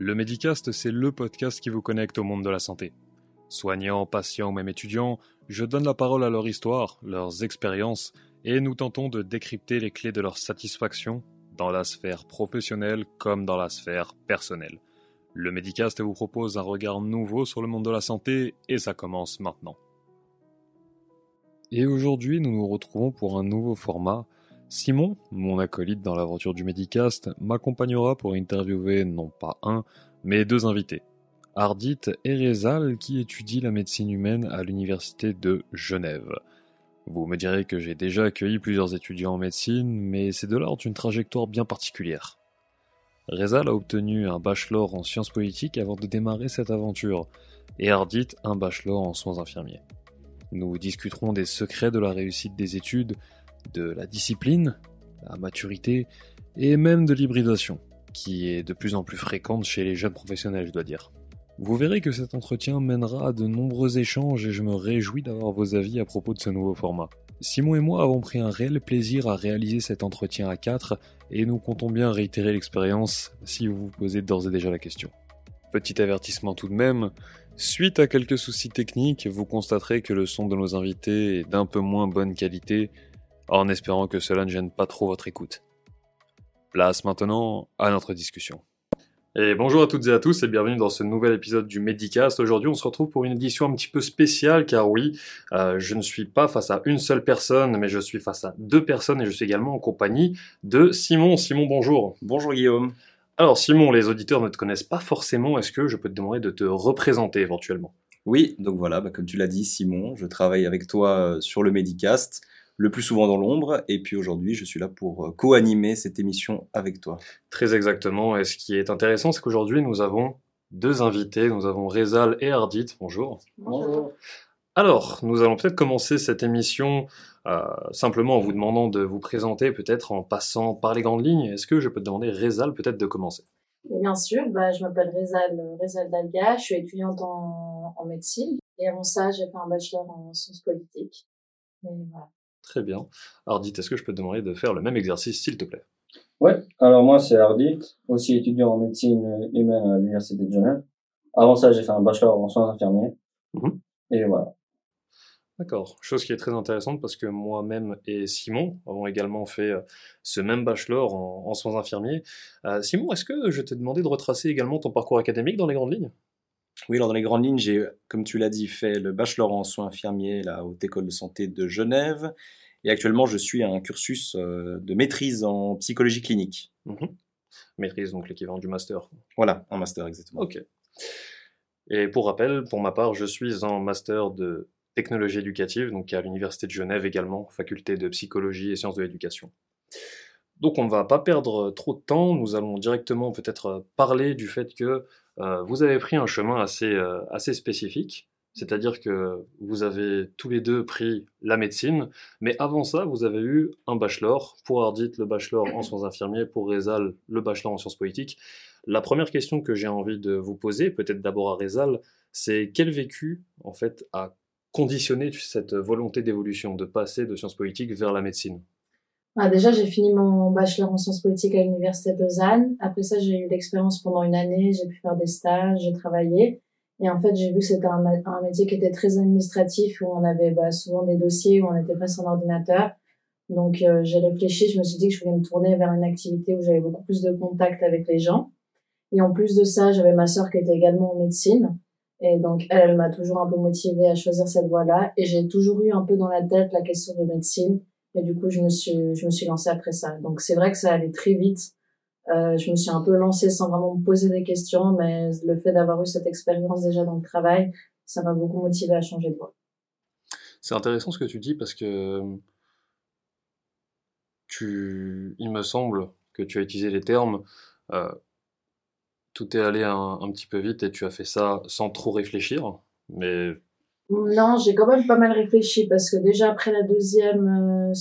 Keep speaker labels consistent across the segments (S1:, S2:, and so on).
S1: Le Medicast, c'est le podcast qui vous connecte au monde de la santé. Soignants, patients ou même étudiants, je donne la parole à leur histoire, leurs expériences, et nous tentons de décrypter les clés de leur satisfaction dans la sphère professionnelle comme dans la sphère personnelle. Le Medicast vous propose un regard nouveau sur le monde de la santé et ça commence maintenant. Et aujourd'hui, nous nous retrouvons pour un nouveau format Simon, mon acolyte dans l'aventure du Medicast, m'accompagnera pour interviewer non pas un, mais deux invités. Ardit Erezal qui étudie la médecine humaine à l'université de Genève. Vous me direz que j'ai déjà accueilli plusieurs étudiants en médecine, mais c'est de l'ordre d'une trajectoire bien particulière. Rezal a obtenu un bachelor en sciences politiques avant de démarrer cette aventure, et Ardit un bachelor en soins infirmiers. Nous discuterons des secrets de la réussite des études, de la discipline, la maturité et même de l'hybridation, qui est de plus en plus fréquente chez les jeunes professionnels, je dois dire. Vous verrez que cet entretien mènera à de nombreux échanges et je me réjouis d'avoir vos avis à propos de ce nouveau format. Simon et moi avons pris un réel plaisir à réaliser cet entretien à 4 et nous comptons bien réitérer l'expérience si vous vous posez d'ores et déjà la question. Petit avertissement tout de même, suite à quelques soucis techniques, vous constaterez que le son de nos invités est d'un peu moins bonne qualité en espérant que cela ne gêne pas trop votre écoute. Place maintenant à notre discussion. Et bonjour à toutes et à tous et bienvenue dans ce nouvel épisode du Medicast. Aujourd'hui on se retrouve pour une édition un petit peu spéciale car oui, euh, je ne suis pas face à une seule personne mais je suis face à deux personnes et je suis également en compagnie de Simon. Simon bonjour.
S2: Bonjour Guillaume.
S1: Alors Simon, les auditeurs ne te connaissent pas forcément, est-ce que je peux te demander de te représenter éventuellement?
S2: Oui, donc voilà, bah, comme tu l'as dit Simon, je travaille avec toi euh, sur le Medicast le plus souvent dans l'ombre. Et puis aujourd'hui, je suis là pour euh, co-animer cette émission avec toi.
S1: Très exactement. Et ce qui est intéressant, c'est qu'aujourd'hui, nous avons deux invités. Nous avons Rezal et Ardit. Bonjour.
S3: Bonjour.
S1: Alors, nous allons peut-être commencer cette émission euh, simplement en vous demandant de vous présenter, peut-être en passant par les grandes lignes. Est-ce que je peux te demander, Rezal, peut-être de commencer?
S3: Bien sûr, bah, je m'appelle Rezal, Rezal Dalga, je suis étudiante en, en médecine et avant ça, j'ai fait un bachelor en sciences politiques. Et voilà.
S1: Très bien. Ardit, est-ce que je peux te demander de faire le même exercice, s'il te plaît?
S4: Ouais, alors moi c'est Ardit, aussi étudiant en médecine humaine à l'Université de Genève. Avant ça, j'ai fait un bachelor en soins infirmiers.
S1: Mhm.
S4: Et voilà.
S1: D'accord. Chose qui est très intéressante parce que moi-même et Simon avons également fait euh, ce même bachelor en, en soins infirmiers. Euh, Simon, est-ce que je t'ai demandé de retracer également ton parcours académique dans les grandes lignes?
S2: Oui, alors dans les grandes lignes, j'ai, comme tu l'as dit, fait le bachelor en soins infirmiers à la Haute École de Santé de Genève. Et actuellement, je suis à un cursus euh, de maîtrise en psychologie clinique.
S1: Mhm. Maîtrise, donc l'équivalent du master.
S2: Voilà, un master exactement.
S1: Ok. Et pour rappel, pour ma part, je suis en master de technologie éducative, donc à l'Université de Genève également, faculté de psychologie et sciences de l'éducation. Donc on ne va pas perdre trop de temps, nous allons directement peut-être parler du fait que vous avez pris un chemin assez, euh, assez spécifique, c'est-à-dire que vous avez tous les deux pris la médecine, mais avant ça, vous avez eu un bachelor, pour Ardit le bachelor en soins infirmiers, pour Rezal le bachelor en sciences politiques. La première question que j'ai envie de vous poser, peut-être d'abord à Rezal, c'est quel vécu en fait a conditionné cette volonté d'évolution, de passer de sciences politiques vers la médecine?
S3: Ah, déjà, j'ai fini mon bachelor en sciences politiques à l'Université de Lausanne. Après ça, j'ai eu l'expérience pendant une année, j'ai pu faire des stages, j'ai travaillé. Et en fait, j'ai vu que c'était un, métier qui était très administratif, où on avait bah, souvent des dossiers, où on était face à un ordinateur. Donc, euh, j'ai réfléchi, je me suis dit que je voulais me tourner vers une activité où j'avais beaucoup plus de contact avec les gens. Et en plus de ça, j'avais ma sœur qui était également en médecine. Et donc, elle, elle m'a toujours un peu motivée à choisir cette voie-là. Et j'ai toujours eu un peu dans la tête la question de médecine. Et du coup, je me suis, je me suis lancée après ça. Donc, c'est vrai que ça allait très vite. Euh, je me suis un peu lancée sans vraiment me poser des questions, mais le fait d'avoir eu cette expérience déjà dans le travail, ça m'a beaucoup motivée à changer de voie.
S1: C'est intéressant ce que tu dis parce que tu, il me semble que tu as utilisé les termes euh, tout est allé un, un petit peu vite et tu as fait ça sans trop réfléchir, mais
S3: Non, j'ai quand même pas mal réfléchi parce que déjà après la deuxième euh,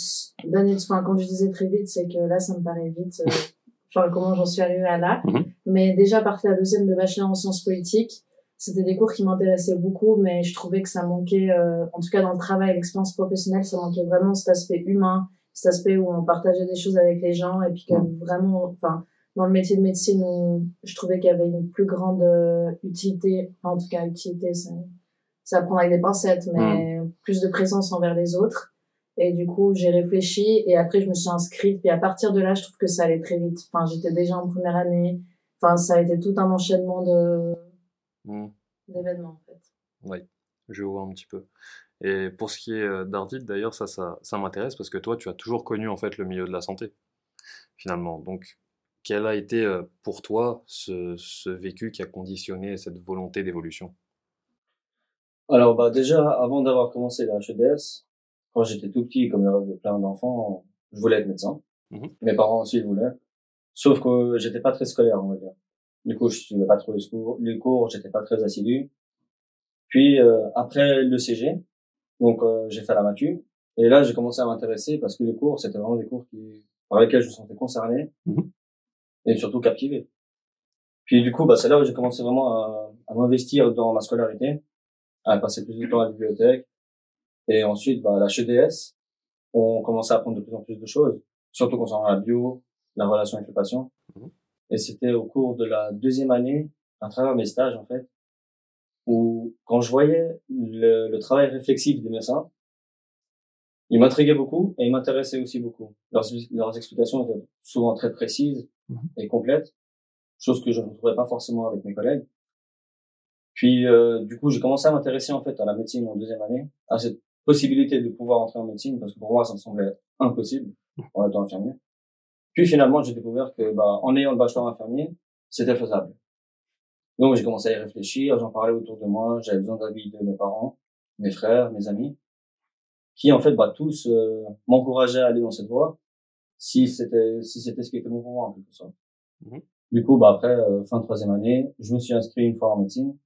S3: d'année, de- enfin quand je disais très vite, c'est que là ça me paraît vite, euh, enfin comment j'en suis arrivée à là.
S1: Mhm.
S3: Mais déjà de la deuxième de bachelor en sciences politiques, c'était des cours qui m'intéressaient beaucoup, mais je trouvais que ça manquait, euh, en tout cas dans le travail, l'expérience professionnelle, ça manquait vraiment cet aspect humain, cet aspect où on partageait des choses avec les gens et puis que vraiment, enfin dans le métier de médecine je trouvais qu'il y avait une plus grande euh, utilité, enfin, en tout cas utilité, c'est ça prendre avec des pincettes, mais plus de présence envers les autres. Et du coup, j'ai réfléchi et après, je me suis inscrite. Et à partir de là, je trouve que ça allait très vite. Enfin, j'étais déjà en première année. Enfin, ça a été tout un enchaînement de
S1: Hmm.
S3: d'événements, en fait.
S1: Oui, je vois un petit peu. Et pour ce qui est euh, d'Ardit, d'ailleurs, ça, ça, ça m'intéresse parce que toi, tu as toujours connu en fait le milieu de la santé, finalement. Donc, quel a été euh, pour toi ce, ce vécu qui a conditionné cette volonté d'évolution?
S4: Alors, bah, déjà, avant d'avoir commencé la HEDS, quand j'étais tout petit, comme le rêve de plein d'enfants, je voulais être médecin.
S1: Mhm.
S4: Mes parents aussi voulaient. Sauf que j'étais pas très scolaire, on va dire. Du coup, je suivais pas trop les cours, les cours, j'étais pas très assidu. Puis, euh, après le CG, donc, euh, j'ai fait la matu. Et là, j'ai commencé à m'intéresser parce que les cours, c'était vraiment des cours qui, par lesquels je me sentais concerné.
S1: Mhm.
S4: Et surtout captivé. Puis, du coup, bah, c'est là où j'ai commencé vraiment à, à m'investir dans ma scolarité à passer plus de temps à la bibliothèque. Et ensuite, bah, la HEDS, on commençait à apprendre de plus en plus de choses, surtout concernant la bio, la relation avec le patient.
S1: Mhm.
S4: Et c'était au cours de la deuxième année, à travers mes stages, en fait, où quand je voyais le, le travail réflexif des médecins, il m'intriguait beaucoup et il m'intéressait aussi beaucoup. Leurs, leurs explications étaient souvent très précises
S1: Mhm.
S4: et complètes, chose que je ne retrouvais pas forcément avec mes collègues. Puis, euh, du coup, j'ai commencé à m'intéresser en fait à la médecine en deuxième année, à cette possibilité de pouvoir entrer en médecine, parce que pour moi, ça me semblait impossible en étant infirmier. Puis finalement, j'ai découvert que, bah, en ayant le bachelor infirmier, c'était faisable. Donc, j'ai commencé à y réfléchir, j'en parlais autour de moi, j'avais besoin d'avis de mes parents, mes frères, mes amis, qui en fait, bah, tous euh, m'encourageaient à aller dans cette voie, si c'était si c'était ce qui était bon pour moi en quelque sorte.
S1: Mhm.
S4: Du coup, bah après euh, fin de troisième année, je me suis inscrit une fois en médecine,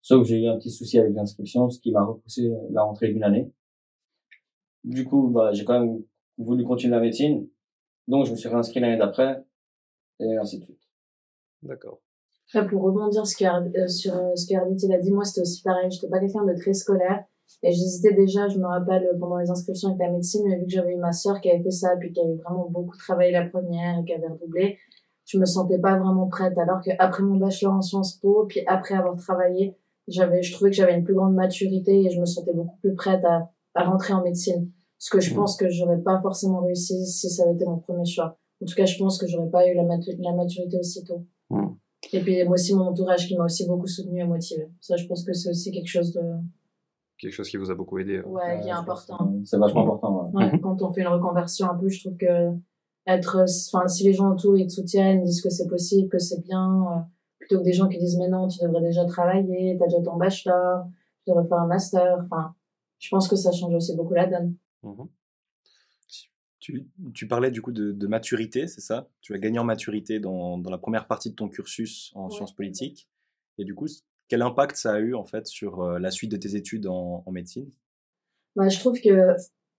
S4: sauf que j'ai eu un petit souci avec l'inscription, ce qui m'a repoussé la rentrée d'une année. Du coup, bah j'ai quand même voulu continuer la médecine, donc je me suis réinscrit l'année d'après et ainsi de suite.
S1: D'accord.
S3: Là, pour rebondir ce que, Ard- euh, sur euh, ce il a dit, moi c'était aussi pareil. J'étais pas quelqu'un de très scolaire et j'hésitais déjà. Je me rappelle pendant les inscriptions avec la médecine, mais vu que j'avais eu ma sœur qui avait fait ça puis qui avait vraiment beaucoup travaillé la première et qui avait redoublé, je me sentais pas vraiment prête. Alors que après mon bachelor en Sciences Po, puis après avoir travaillé, j'avais, je trouvais que j'avais une plus grande maturité et je me sentais beaucoup plus prête à, à rentrer en médecine. Ce que je
S1: Mhm.
S3: pense que j'aurais pas forcément réussi si ça avait été mon premier choix. En tout cas, je pense que j'aurais pas eu la, matu- la maturité aussitôt.
S1: Mhm.
S3: Et puis moi aussi mon entourage qui m'a aussi beaucoup soutenu et motivé. Ça, je pense que c'est aussi quelque chose de
S1: Quelque chose qui vous a beaucoup aidé. euh.
S3: ouais, qui est important.
S4: C'est vachement important. ouais.
S3: Ouais, Quand on fait une reconversion un peu, je trouve que être, enfin, si les gens autour ils te soutiennent, disent que c'est possible, que c'est bien, euh, plutôt que des gens qui disent mais non, tu devrais déjà travailler, t'as déjà ton bachelor, tu devrais faire un master. Enfin, je pense que ça change aussi beaucoup la donne.
S1: Mhm.
S2: Tu, tu parlais du coup de, de maturité, c'est ça? Tu as gagné en maturité dans, dans la première partie de ton cursus en
S3: Ouais.
S2: sciences politiques. Et du coup, quel impact ça a eu en fait sur euh, la suite de tes études en, en médecine?
S3: Bah, je trouve que,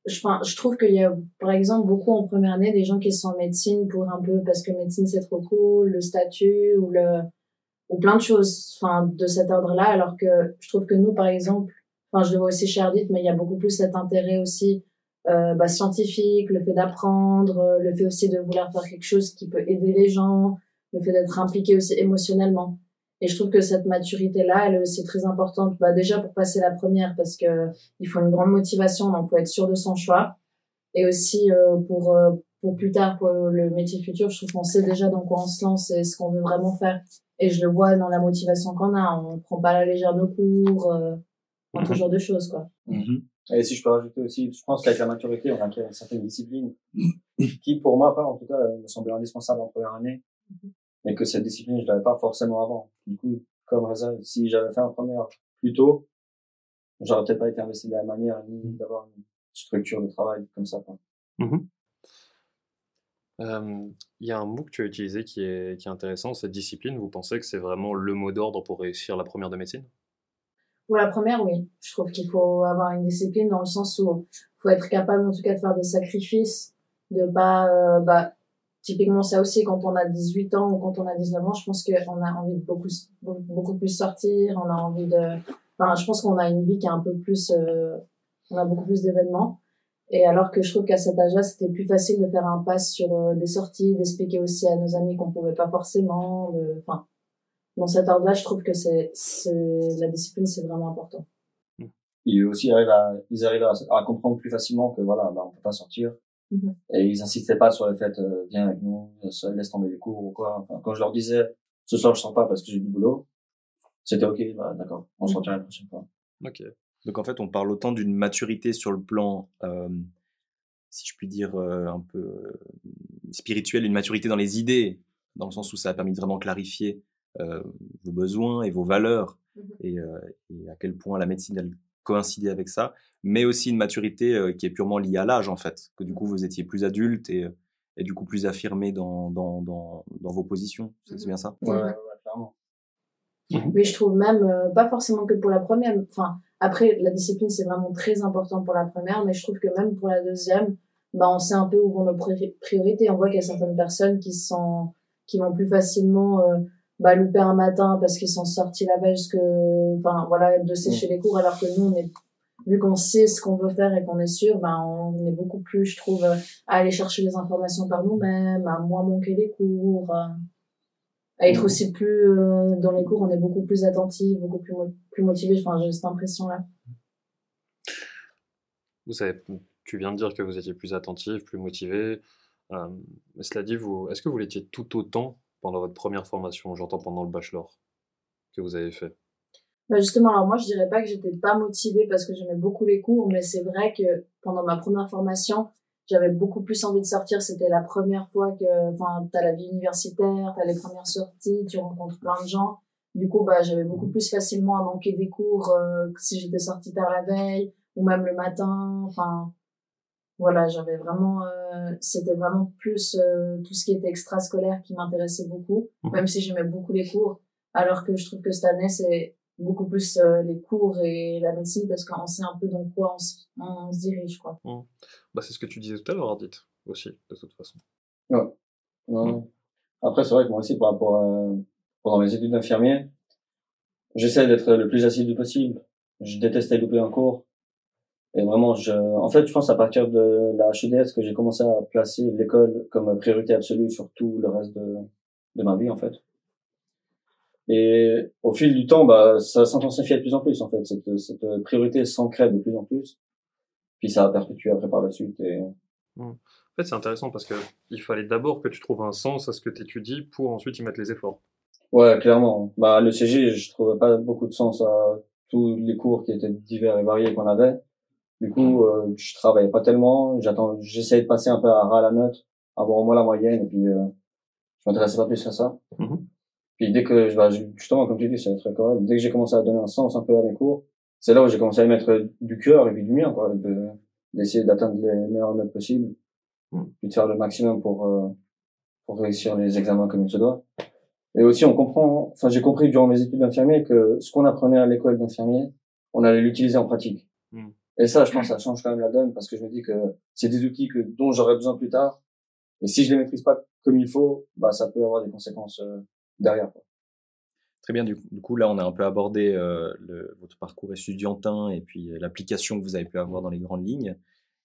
S3: je, enfin, je trouve qu'il y a, par exemple, beaucoup en première année des gens qui sont en médecine pour un peu parce que médecine c'est trop cool, le statut ou le, ou plein de choses, enfin, de cet ordre-là, alors que je trouve que nous, par exemple, enfin, je le vois aussi chez Ardit, mais il y a beaucoup plus cet intérêt aussi, euh, bah, scientifique, le fait d'apprendre, euh, le fait aussi de vouloir faire quelque chose qui peut aider les gens, le fait d'être impliqué aussi émotionnellement. Et je trouve que cette maturité-là, elle est très importante, bah, déjà pour passer la première, parce que il faut une grande motivation, donc faut être sûr de son choix. Et aussi euh, pour euh, pour plus tard, pour le métier futur, je trouve qu'on sait déjà dans quoi on se lance et ce qu'on veut vraiment faire. Et je le vois dans la motivation qu'on a. On prend pas à la légère nos cours, euh, enfin, tout
S1: Mhm.
S3: genre de choses, quoi.
S4: Et si je peux rajouter aussi, je pense qu'avec la maturité, on acquiert une certaine discipline qui, pour ma part, en tout cas, me semblait indispensable en première année. Et que cette discipline, je l'avais pas forcément avant. Du coup, comme Reza, si j'avais fait un première plus tôt, j'aurais peut-être pas été investi de la même manière, ni d'avoir une structure de travail comme ça. quoi.
S1: Mhm. Il y a un mot que tu as utilisé qui est, qui est intéressant, cette discipline. Vous pensez que c'est vraiment le mot d'ordre pour réussir la première de médecine?
S3: Pour la première, oui. Je trouve qu'il faut avoir une discipline dans le sens où faut être capable, en tout cas, de faire des sacrifices, de pas, euh, bah, typiquement ça aussi, quand on a 18 ans ou quand on a 19 ans, je pense qu'on a envie de beaucoup, beaucoup plus sortir, on a envie de, enfin, je pense qu'on a une vie qui est un peu plus, euh, on a beaucoup plus d'événements. Et alors que je trouve qu'à cet âge-là, c'était plus facile de faire un pass sur euh, des sorties, d'expliquer aussi à nos amis qu'on pouvait pas forcément. De... Enfin, dans cet ordre-là, je trouve que c'est, la discipline, c'est vraiment important.
S4: Aussi, ils arrivent à, ils arrivent à, comprendre plus facilement que voilà, bah, on peut pas sortir.
S3: Mhm.
S4: Et ils insistaient pas sur le fait, euh, viens avec nous, laisse tomber les cours ou quoi. Enfin, quand je leur disais, ce soir, je sors pas parce que j'ai du boulot, c'était ok, bah, d'accord, on se mhm. retient la prochaine fois.
S2: Ok. Donc en fait, on parle autant d'une maturité sur le plan, euh, si je puis dire, euh, un peu euh, spirituel, une maturité dans les idées, dans le sens où ça a permis de vraiment clarifier euh, vos besoins et vos valeurs, mmh et, euh, et, à quel point la médecine elle coïncidait avec ça, mais aussi une maturité euh, qui est purement liée à l'âge en fait, que du coup vous étiez plus adulte et, et du coup plus affirmé dans, dans, dans, dans vos positions, c'est
S3: mmh
S2: bien ça?
S4: Ouais, ouais, clairement.
S3: Mais je trouve même, pas forcément que pour la première, enfin, après, la discipline, c'est vraiment très important pour la première, mais je trouve que même pour la deuxième, bah, on sait un peu où vont nos priorités. On voit qu'il y a certaines personnes qui sont, qui vont plus facilement, euh, bah, louper un matin parce qu'ils sont sortis la veille que, enfin, voilà, de sécher mm. les cours, alors que nous, on est, vu qu'on sait ce qu'on veut faire et qu'on est sûr, bah, on est beaucoup plus, je trouve, à aller chercher les informations par nous-mêmes, à moins manquer les cours, à être aussi plus euh, dans les cours, on est beaucoup plus attentif, beaucoup plus, plus motivé. Enfin, j'ai cette impression-là.
S1: Vous savez, tu viens de dire que vous étiez plus attentif, plus motivé. Euh, mais cela dit, vous, est-ce que vous l'étiez tout autant pendant votre première formation, j'entends pendant le bachelor, que vous avez fait?
S3: Bah justement, alors moi je dirais pas que j'étais pas motivée parce que j'aimais beaucoup les cours, mais c'est vrai que pendant ma première formation, j'avais beaucoup plus envie de sortir. C'était la première fois que, enfin, t'as la vie universitaire, t'as les premières sorties, tu rencontres plein de gens. Du coup, bah, j'avais beaucoup plus facilement à manquer des cours euh, que si j'étais sortie tard la veille ou même le matin. Enfin, voilà, j'avais vraiment, euh, c'était vraiment plus euh, tout ce qui était extrascolaire qui m'intéressait beaucoup, mmh. même si j'aimais beaucoup les cours. Alors que je trouve que cette année, c'est beaucoup plus euh, les cours et la médecine parce qu'on sait un peu dans quoi on se, on se dirige quoi.
S1: Mmh. Bah, c'est ce que tu disais tout à l'heure Ardite aussi de toute façon.
S4: Ouais. Mmh. Après c'est vrai que moi aussi par rapport à pendant mes études d'infirmier, j'essaie d'être le plus assidu possible. Je détestais louper un cours. Et vraiment, je, en fait, je pense à partir de la HEDS que j'ai commencé à placer l'école comme priorité absolue sur tout le reste de, de ma vie, en fait. Et au fil du temps, bah, ça s'intensifiait de plus en plus, en fait. Cette, cette priorité s'ancrait de plus en plus. Puis ça a perpétué après par la suite. Et...
S1: Mmh. En fait, c'est intéressant parce que il fallait d'abord que tu trouves un sens à ce que tu étudies pour ensuite y mettre les efforts.
S4: Ouais, clairement. Bah, le CG, je trouvais pas beaucoup de sens à tous les cours qui étaient divers et variés qu'on avait. Du coup, euh, je travaillais pas tellement. J'attends, j'essayais de passer un peu à ras la note, avoir au moins la moyenne, et puis euh, je m'intéressais pas plus à ça. Mmh. Puis dès que, bah, justement, comme tu dis, c'est très correct. Dès que j'ai commencé à donner un sens un peu à mes cours, c'est là où j'ai commencé à y mettre du cœur et puis du mien, quoi, d'essayer d'atteindre les meilleures notes possibles, mm. puis de faire le maximum pour, euh, pour réussir les examens comme il se doit. Et aussi, on comprend, enfin, j'ai compris durant mes études d'infirmier que ce qu'on apprenait à l'école d'infirmier, on allait l'utiliser en pratique. Mm. Et ça, je pense, ça change quand même la donne parce que je me dis que c'est des outils que, dont j'aurai besoin plus tard. Et si je les maîtrise pas comme il faut, bah, ça peut avoir des conséquences euh, derrière.
S2: Très bien, du coup, là, on a un peu abordé euh, le, votre parcours étudiantin et puis euh, l'application que vous avez pu avoir dans les grandes lignes.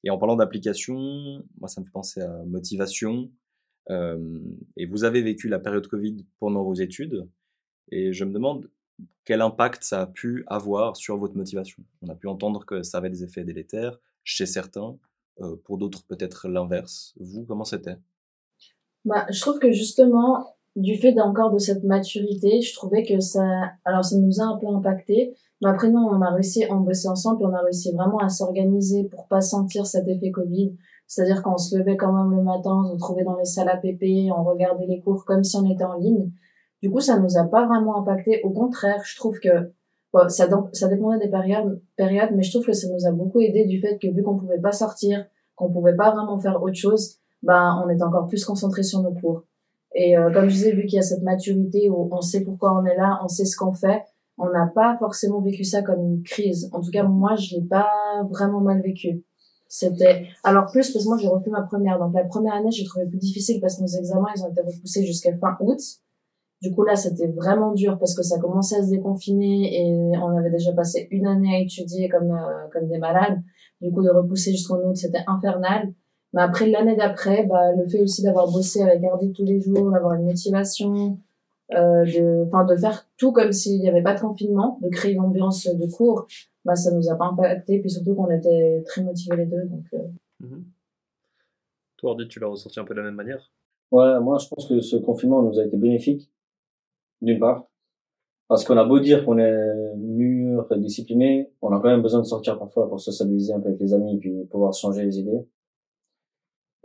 S2: Et en parlant d'application, moi, ça me fait penser à motivation. Euh, et vous avez vécu la période Covid pendant vos études. Et je me demande quel impact ça a pu avoir sur votre motivation. On a pu entendre que ça avait des effets délétères chez certains, euh, pour d'autres peut-être l'inverse. Vous, comment c'était?
S3: Bah, Je trouve que justement, du fait d'encore de cette maturité, je trouvais que ça, alors ça nous a un peu impacté. Mais après, non, on a réussi, on bossait ensemble, puis on a réussi vraiment à s'organiser pour pas sentir cet effet Covid. C'est-à-dire qu'on se levait quand même le matin, on se retrouvait dans les salles APP, on regardait les cours comme si on était en ligne. Du coup, ça nous a pas vraiment impacté. Au contraire, je trouve que ça, ça dépendait des périodes, périodes, mais je trouve que ça nous a beaucoup aidé du fait que vu qu'on pouvait pas sortir, qu'on pouvait pas vraiment faire autre chose, ben, on était encore plus concentré sur nos cours. Et euh, comme je disais, vu qu'il y a cette maturité où on sait pourquoi on est là, on sait ce qu'on fait, on n'a pas forcément vécu ça comme une crise. En tout cas, moi, je l'ai pas vraiment mal vécu. C'était alors plus parce que moi j'ai refait ma première. Donc la première année, j'ai trouvé plus difficile parce que nos examens ils ont été repoussés jusqu'à fin août. Du coup là, c'était vraiment dur parce que ça commençait à se déconfiner et on avait déjà passé une année à étudier comme euh, comme des malades. Du coup, de repousser jusqu'en août, c'était infernal. Mais après, l'année d'après, bah, le fait aussi d'avoir bossé avec Hardy tous les jours, d'avoir une motivation, euh, de, enfin, de faire tout comme s'il n'y avait pas de confinement, de créer une ambiance de cours, bah, ça nous a pas impacté. Puis surtout qu'on était très motivés les deux. Donc, euh,
S1: Mhm. Toi, Hardy, tu l'as ressenti un peu de la même manière?
S4: Ouais, moi, je pense que ce confinement nous a été bénéfique, d'une part. Parce qu'on a beau dire qu'on est mûr, discipliné, on a quand même besoin de sortir parfois pour se stabiliser un peu avec les amis et puis pouvoir changer les idées.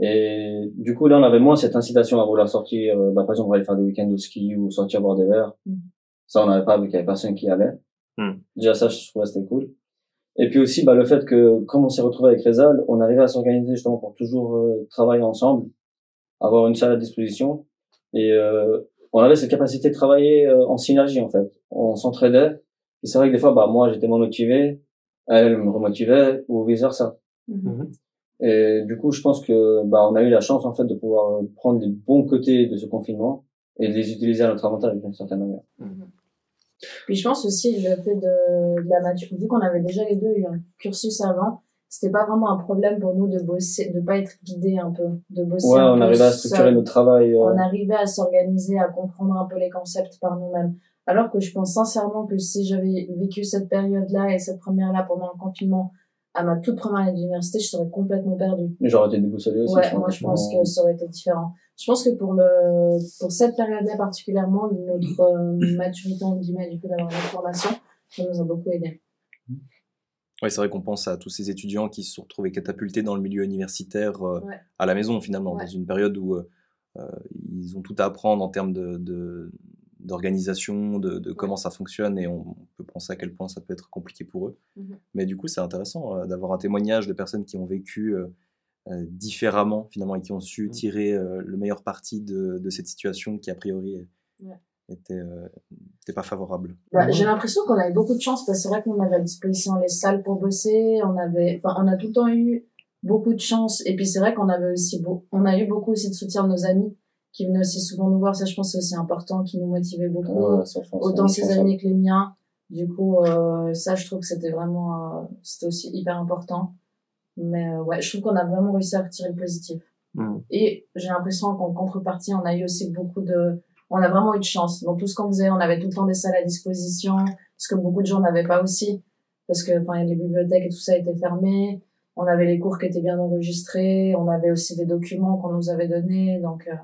S4: Et du coup, là, on avait moins cette incitation à vouloir sortir, euh, bah, par exemple, on aller faire des week-ends de ski ou sortir boire des verres.
S3: Mhm.
S4: Ça, on n'avait pas vu qu'il y avait personne qui y allait.
S1: Mhm.
S4: Déjà, ça, je trouvais que c'était cool. Et puis aussi, bah, le fait que, comme on s'est retrouvé avec Rezal, on arrivait à s'organiser justement pour toujours euh, travailler ensemble, avoir une salle à disposition. Et euh, on avait cette capacité de travailler euh, en synergie, en fait. On s'entraidait. Et c'est vrai que des fois, bah, moi, j'étais moins motivé, elle me remotivait, ou vice-versa.
S3: mhm.
S4: Et du coup, je pense que bah, on a eu la chance en fait de pouvoir prendre les bons côtés de ce confinement et de les utiliser à notre avantage d'une certaine manière.
S3: Puis je pense aussi le fait de, de la maturité, vu qu'on avait déjà les deux eu un cursus avant, c'était pas vraiment un problème pour nous de bosser, de pas être guidé un peu, de bosser
S4: Ouais,
S3: un
S4: on
S3: peu
S4: arrivait à structurer
S3: seul.
S4: notre travail. euh,
S3: On arrivait à s'organiser, à comprendre un peu les concepts par nous-mêmes. Alors que je pense sincèrement que si j'avais vécu cette période-là et cette première-là pendant le confinement, à ma toute première année d'université, je serais complètement perdue.
S4: mais J'aurais été déboussolé aussi.
S3: Ouais,
S4: je
S3: moi je pense que ça aurait été différent. Je pense que pour le pour cette période-là particulièrement, notre euh, maturité en guillemets du fait d'avoir une formation, ça nous a beaucoup aidé.
S2: Oui, c'est vrai qu'on pense à tous ces étudiants qui se sont retrouvés catapultés dans le milieu universitaire euh,
S3: Ouais.
S2: à la maison finalement,
S3: Ouais.
S2: dans une période où euh, euh, ils ont tout à apprendre en termes de, de- d'organisation, de, de comment ça fonctionne et on peut penser à quel point ça peut être compliqué pour eux.
S3: Mhm.
S2: Mais du coup, c'est intéressant euh, d'avoir un témoignage de personnes qui ont vécu euh, euh, différemment finalement et qui ont su
S1: Mhm.
S2: tirer euh, le meilleur parti de, de cette situation qui a priori
S3: Ouais.
S2: était, euh, était pas favorable.
S3: Bah. J'ai l'impression qu'on a eu beaucoup de chance parce que c'est vrai qu'on avait à disposition les salles pour bosser, on avait, enfin, on a tout le temps eu beaucoup de chance. Et puis c'est vrai qu'on avait aussi beau, on a eu beaucoup aussi de soutien de nos amis qui venaient aussi souvent nous voir. Ça, je pense, c'est aussi important, qui nous motivait beaucoup.
S4: Ouais, ça,
S3: autant ses amis que les miens. Du coup, euh, ça, je trouve que c'était vraiment, euh, c'était aussi hyper important. Mais euh, ouais, je trouve qu'on a vraiment réussi à retirer le positif.
S1: Mhm.
S3: Et j'ai l'impression qu'en contrepartie, on a eu aussi beaucoup de, on a vraiment eu de chance. Dans tout ce qu'on faisait, on avait tout le temps des salles à disposition, ce que beaucoup de gens n'avaient pas aussi, parce que enfin, les bibliothèques et tout ça étaient fermées. On avait les cours qui étaient bien enregistrés, on avait aussi des documents qu'on nous avait donnés, donc euh,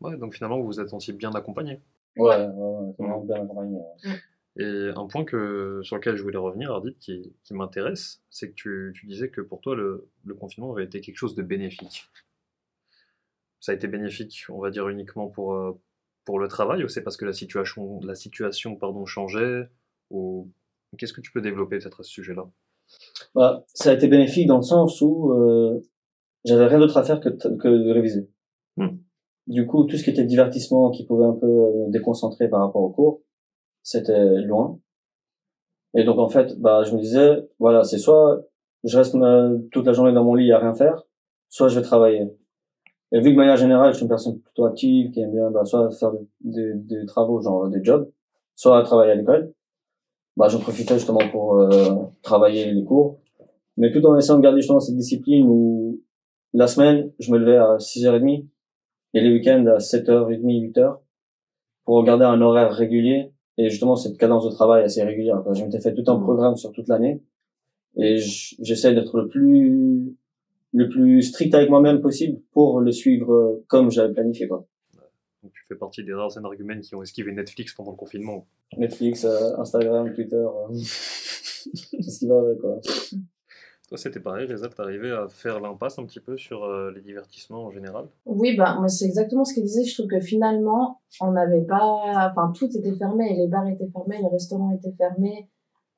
S1: Ouais, donc finalement, vous vous êtes senti bien accompagné.
S4: Ouais, ouais, ouais, bien accompagné. ouais.
S1: Et un point que, sur lequel je voulais revenir, Ardit, qui, qui m'intéresse, c'est que tu, tu disais que pour toi, le, le confinement avait été quelque chose de bénéfique. Ça a été bénéfique, on va dire, uniquement pour, euh, pour le travail, ou c'est parce que la situation, la situation pardon, changeait ou... Qu'est-ce que tu peux développer peut-être à ce sujet-là?
S4: Bah, ça a été bénéfique dans le sens où euh, j'avais rien d'autre à faire que, de- que de réviser.
S1: Hmm.
S4: Du coup, tout ce qui était divertissement, qui pouvait un peu euh, déconcentrer par rapport au cours, c'était loin. Et donc en fait, bah, je me disais, voilà, c'est soit je reste ma- toute la journée dans mon lit à rien faire, soit je vais travailler. Et vu que de manière générale, je suis une personne plutôt active, qui aime bien bah, soit faire des, des travaux, genre des jobs, soit travailler à l'école, bah, j'en profitais justement pour euh, travailler les cours, mais tout en essayant de garder justement cette discipline où la semaine, je me levais à 6h30 et les week-ends à 7h30, 8h pour garder un horaire régulier et justement cette cadence de travail assez régulière. Quoi. Je m'étais fait tout un
S3: Mhm.
S4: programme sur toute l'année et j'essaie d'être le plus le plus strict avec moi-même possible pour le suivre euh, comme j'avais planifié quoi.
S1: Donc tu fais partie des rares énergumènes qui ont esquivé Netflix pendant le confinement.
S4: Netflix, euh, Instagram, Twitter, euh, c'est ce qui va avec quoi.
S1: Toi, c'était pareil, Reza, t'arrivais à faire l'impasse un petit peu sur euh, les divertissements en général?
S3: Oui, bah, moi, c'est exactement ce qu'il disait. Je trouve que finalement, on n'avait pas, enfin, tout était fermé, les bars étaient fermés, les restaurants étaient fermés.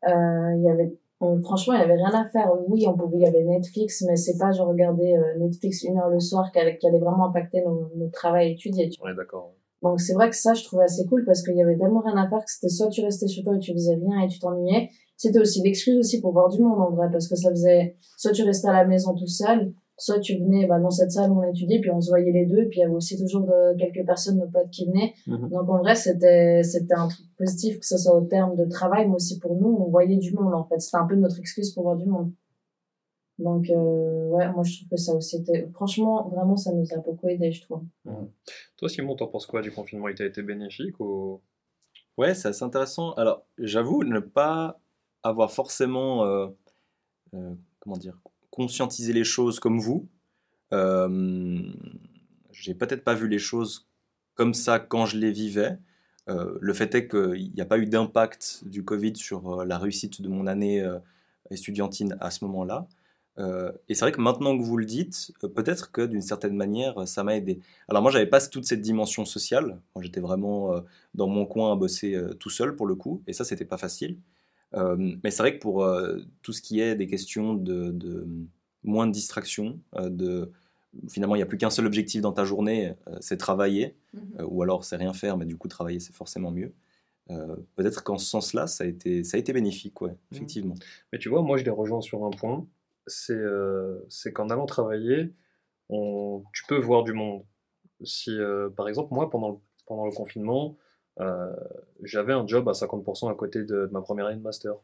S3: Euh, y avait, on- franchement, il y avait rien à faire. Oui, on pouvait, il y avait Netflix, mais c'est pas, je regardais euh, Netflix une heure le soir qui allait, vraiment impacter nos, notre travail étudié. tu
S1: est d'accord.
S3: Donc, c'est vrai que ça, je trouvais assez cool parce qu'il y avait tellement rien à faire que c'était soit tu restais chez toi et tu faisais rien et tu t'ennuyais. C'était aussi l'excuse aussi pour voir du monde, en vrai, parce que ça faisait, soit tu restais à la maison tout seul, soit tu venais bah, dans cette salle où on étudiait, puis on se voyait les deux, puis il y avait aussi toujours de, quelques personnes, nos potes qui venaient.
S1: Mhm.
S3: Donc en vrai, c'était c'était un truc positif, que ce soit au terme de travail, mais aussi pour nous, on voyait du monde en fait. C'était un peu notre excuse pour voir du monde. Donc, euh, ouais, moi, je trouve que ça aussi était. Franchement, vraiment, ça nous a beaucoup aidé, je trouve.
S1: Toi, Simon, t'en penses quoi du confinement? Il t'a été bénéfique ou?
S2: Ouais, c'est assez intéressant. Alors, j'avoue ne pas avoir forcément, euh, euh, comment dire, conscientisé les choses comme vous. Euh, J'ai peut-être pas vu les choses comme ça quand je les vivais. Le fait est qu'il n'y a pas eu d'impact du Covid sur la réussite de mon année estudiantine à ce moment-là. Et c'est vrai que maintenant que vous le dites, peut-être que d'une certaine manière, ça m'a aidé. Alors moi, j'avais pas toute cette dimension sociale. Moi, j'étais vraiment dans mon coin à bosser tout seul pour le coup, et ça, c'était pas facile. Euh, mais c'est vrai que pour euh, tout ce qui est des questions de, de moins de distraction, euh, de finalement, il n'y a plus qu'un seul objectif dans ta journée, euh, c'est travailler, euh, ou alors c'est rien faire, mais du coup, travailler, c'est forcément mieux. Euh, peut-être qu'en ce sens-là, ça a été, ça a été bénéfique, ouais, effectivement.
S1: Mais tu vois, moi, je les rejoins sur un point. C'est euh, c'est qu'en allant travailler, on, tu peux voir du monde. Si, euh, par exemple, moi, pendant le, pendant le confinement, euh, j'avais un job à 50% à côté de, de ma première année de master.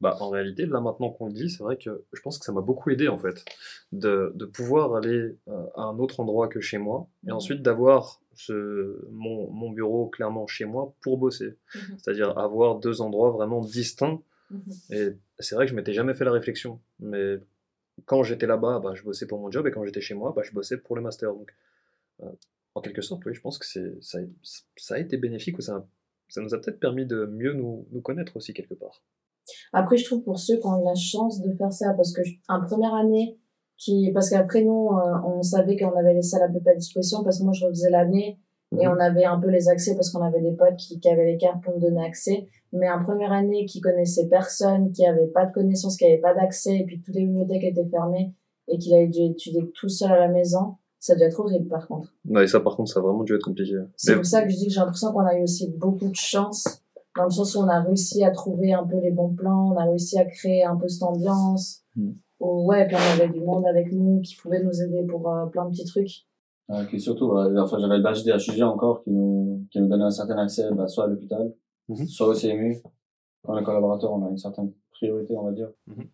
S1: Bah, en réalité, là maintenant qu'on le dit, c'est vrai que je pense que ça m'a beaucoup aidé en fait, de, de pouvoir aller euh, à un autre endroit que chez moi, et
S3: Mhm.
S1: ensuite d'avoir ce, mon, mon bureau clairement chez moi pour bosser.
S3: Mhm.
S1: C'est-à-dire avoir deux endroits vraiment distincts
S3: Mhm.
S1: et c'est vrai que je m'étais jamais fait la réflexion, mais quand j'étais là-bas, bah, je bossais pour mon job, et quand j'étais chez moi, bah, je bossais pour le master. Donc, euh, en quelque sorte, oui, je pense que c'est, ça, ça a été bénéfique, ou ça, ça nous a peut-être permis de mieux nous, nous connaître aussi quelque part.
S3: Après, je trouve pour ceux qui ont eu la chance de faire ça, parce que je- en première année, qui, parce qu'après nous, euh, on savait qu'on avait les salles à peu près à disposition, parce que moi, je refaisais l'année, et
S1: Mhm.
S3: on avait un peu les accès, parce qu'on avait des potes qui, qui avaient les cartes pour nous donner accès. Mais en première année, qui connaissait personne, qui avait pas de connaissances, qui avait pas d'accès, et puis toutes les bibliothèques étaient fermées, et qu'il avait dû étudier tout seul à la maison, ça devait être horrible, par contre.
S1: Ouais, ça, par contre, ça a vraiment dû être compliqué.
S3: C'est
S1: Mais-
S3: pour ça que je dis que j'ai l'impression qu'on a eu aussi beaucoup de chance, dans le sens où on a réussi à trouver un peu les bons plans, on a réussi à créer un peu cette ambiance.
S4: Mm.
S3: Où, ouais, puis on avait du monde avec nous qui pouvait nous aider pour euh, plein de petits trucs.
S4: Euh, surtout, euh, enfin, j'avais le badge DHUG encore qui nous, qui nous donnait un certain accès, bah, soit à l'hôpital,
S1: Mhm.
S4: soit au CMU. Quand les collaborateurs, on a une certaine priorité, on va dire.
S1: Mhm.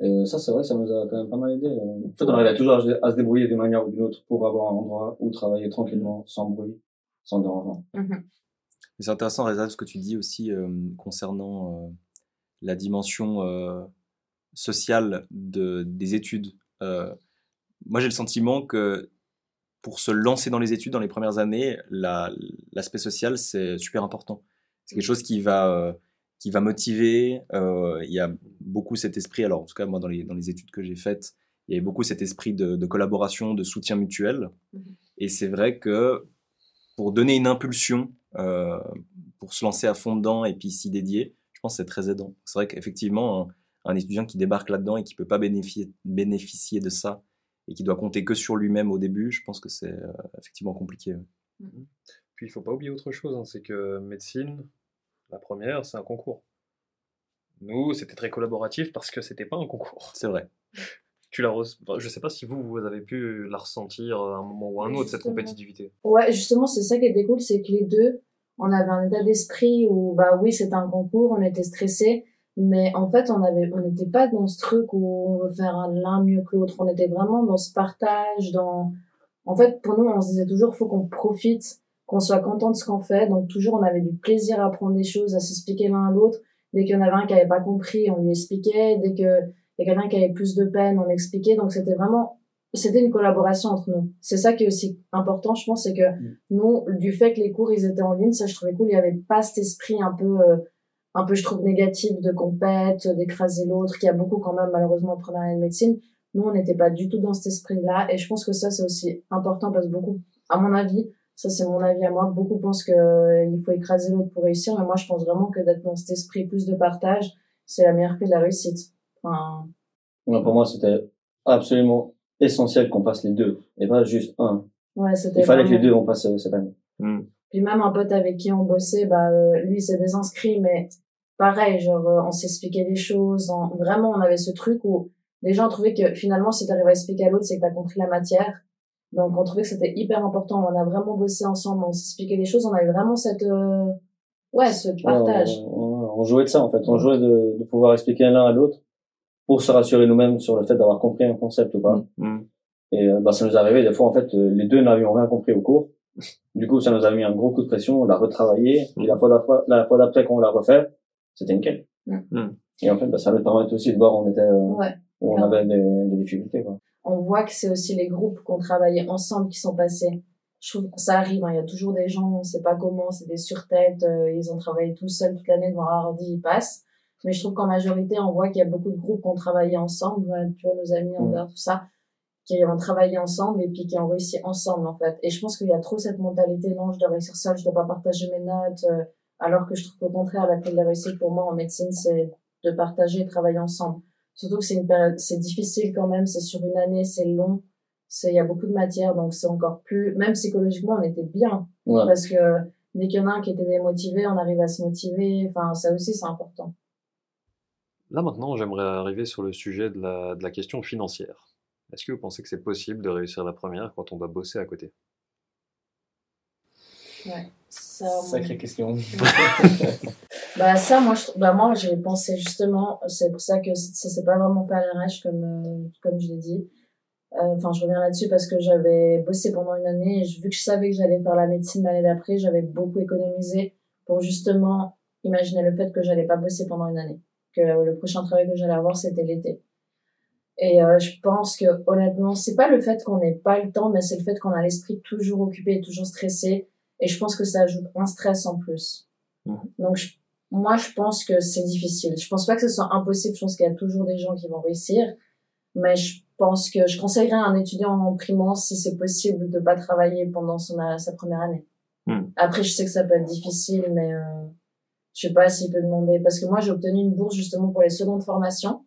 S4: Et ça, c'est vrai, ça nous a quand même pas mal aidé. Euh, En fait, on arrivait toujours à, se débrouiller d'une manière ou d'une autre pour avoir un endroit où travailler tranquillement, sans bruit, sans dérangement.
S2: Et C'est intéressant, Reza, ce que tu dis aussi euh, concernant euh, la dimension euh, sociale de, des études. Euh, moi, j'ai le sentiment que pour se lancer dans les études dans les premières années, la- l'aspect social, c'est super important. C'est quelque chose qui va, euh, qui va motiver. euh, il y a beaucoup cet esprit, alors en tout cas, moi, dans les, dans les études que j'ai faites, il y avait beaucoup cet esprit de, de collaboration, de soutien mutuel.
S3: Mhm.
S2: Et c'est vrai que pour donner une impulsion, euh, pour se lancer à fond dedans et puis s'y dédier, je pense que c'est très aidant. C'est vrai qu'effectivement, un, un étudiant qui débarque là-dedans et qui peut pas bénéficier, bénéficier de ça et qui doit compter que sur lui-même au début, je pense que c'est euh, effectivement compliqué. ouais.
S1: Puis il faut pas oublier autre chose, hein, c'est que médecine, la première, c'est un concours. Nous, c'était très collaboratif parce que c'était pas un concours.
S2: C'est vrai.
S1: Tu l'as re- Je sais pas si vous, vous avez pu la ressentir à un moment ou à un autre, cette compétitivité.
S3: Ouais, justement, c'est ça qui était cool, c'est que les deux, on avait un état d'esprit où, bah oui, c'était un concours, on était stressés, mais en fait, on avait, on n'était pas dans ce truc où on veut faire un- l'un mieux que l'autre. On était vraiment dans ce partage, dans, en fait, pour nous, on se disait toujours, faut qu'on profite, qu'on soit content de ce qu'on fait. Donc, toujours, on avait du plaisir à apprendre des choses, à s'expliquer l'un à l'autre. Dès qu'il y en avait un qui avait pas compris, on lui expliquait. Dès que il y a quelqu'un qui avait plus de peine, on expliquait. Donc, c'était vraiment, c'était une collaboration entre nous. C'est ça qui est aussi important, je pense, c'est que nous, du fait que les cours, ils étaient en ligne, ça, je trouvais cool. Il y avait pas cet esprit un peu, euh, un peu, je trouve, négatif de compète, d'écraser l'autre, qui a beaucoup quand même, malheureusement, en première année de médecine. Nous, on n'était pas du tout dans cet esprit-là. Et je pense que ça, c'est aussi important parce que beaucoup, à mon avis, ça, c'est mon avis à moi, beaucoup pensent que euh, il faut écraser l'autre pour réussir. Mais moi, je pense vraiment que d'être dans cet esprit plus de partage, c'est la meilleure clé de la réussite. Enfin,
S4: Ouais, pour moi, c'était absolument essentiel qu'on passe les deux, et pas juste un.
S3: ouais, c'était
S4: Il fallait que les deux on passe euh, cette année.
S3: Puis même un pote avec qui on bossait, bah euh, lui il s'est désinscrit, mais pareil, genre euh, on s'expliquait les choses. en- Vraiment, on avait ce truc où les gens trouvaient que finalement, si t'arrives à expliquer à l'autre, c'est que t'as compris la matière. Donc on trouvait que c'était hyper important. On a vraiment bossé ensemble, on s'expliquait les choses. On a eu vraiment cette euh, ouais ce partage.
S4: Ouais, on, jouait de ça en fait, on jouait de, de pouvoir expliquer l'un à l'autre pour se rassurer nous-mêmes sur le fait d'avoir compris un concept ou pas.
S2: Mm.
S4: Et euh, bah, ça nous est arrivé des fois en fait euh, les deux n'avions rien compris au cours. Du coup, ça nous a mis un gros coup de pression, on l'a retravaillé. Et la fois d'après, la fois d'après qu'on l'a refait, c'était nickel.
S2: Mm.
S4: Et en fait, bah, ça nous permet aussi de voir où on était, euh,
S3: Ouais.
S4: où on avait des, des difficultés. Quoi.
S3: On voit que c'est aussi les groupes qu'on travaillait ensemble qui sont passés. Je trouve ça arrive, hein, il y a toujours des gens, on sait pas comment, c'est des surtêtes, euh, ils ont travaillé tout seuls toute l'année devant un ordi, ils passent. Mais je trouve qu'en majorité, on voit qu'il y a beaucoup de groupes qui ont travaillé ensemble, tu vois, nos amis dehors, tout ça, qui ont travaillé ensemble et puis qui ont réussi ensemble, en fait. Et je pense qu'il y a trop cette mentalité, non, je dois réussir seul, je dois pas partager mes notes, euh, alors que je trouve qu'au contraire, la clé de la réussite pour moi en médecine, c'est de partager et travailler ensemble. Surtout que c'est une période, c'est difficile quand même, c'est sur une année, c'est long, c'est, il y a beaucoup de matière, donc c'est encore plus, même psychologiquement, on était bien.
S4: Ouais.
S3: Parce que dès qu'il y en a un qui était démotivé, on arrive à se motiver, enfin, ça aussi, c'est important.
S1: Là maintenant, j'aimerais arriver sur le sujet de la, de la question financière. Est-ce que vous pensez que c'est possible de réussir la première quand on doit bosser à côté?
S3: Ouais. Ça,
S4: Sacrée question.
S3: Bah ça, moi, je, bah moi, j'ai pensé justement, c'est pour ça que ça s'est pas vraiment fait à l'arrache comme euh, comme je l'ai dit. Euh, Enfin, je reviens là-dessus parce que j'avais bossé pendant une année et je- vu que je savais que j'allais faire la médecine l'année d'après, j'avais beaucoup économisé pour justement imaginer le fait que j'allais pas bosser pendant une année, que le prochain travail que j'allais avoir c'était l'été. Et euh, je pense que honnêtement, c'est pas le fait qu'on n'ait pas le temps, mais c'est le fait qu'on a l'esprit toujours occupé, toujours stressé. Et je pense que ça ajoute un stress en plus. Donc je moi, je pense que c'est difficile. Je pense pas que ce soit impossible. Je pense qu'il y a toujours des gens qui vont réussir. Mais je pense que je conseillerais à un étudiant en primant si c'est possible de pas travailler pendant son, sa première année.
S1: Hmm.
S3: Après, je sais que ça peut être difficile, mais euh, je sais pas s'il peut demander. Parce que moi, j'ai obtenu une bourse justement pour les secondes formations.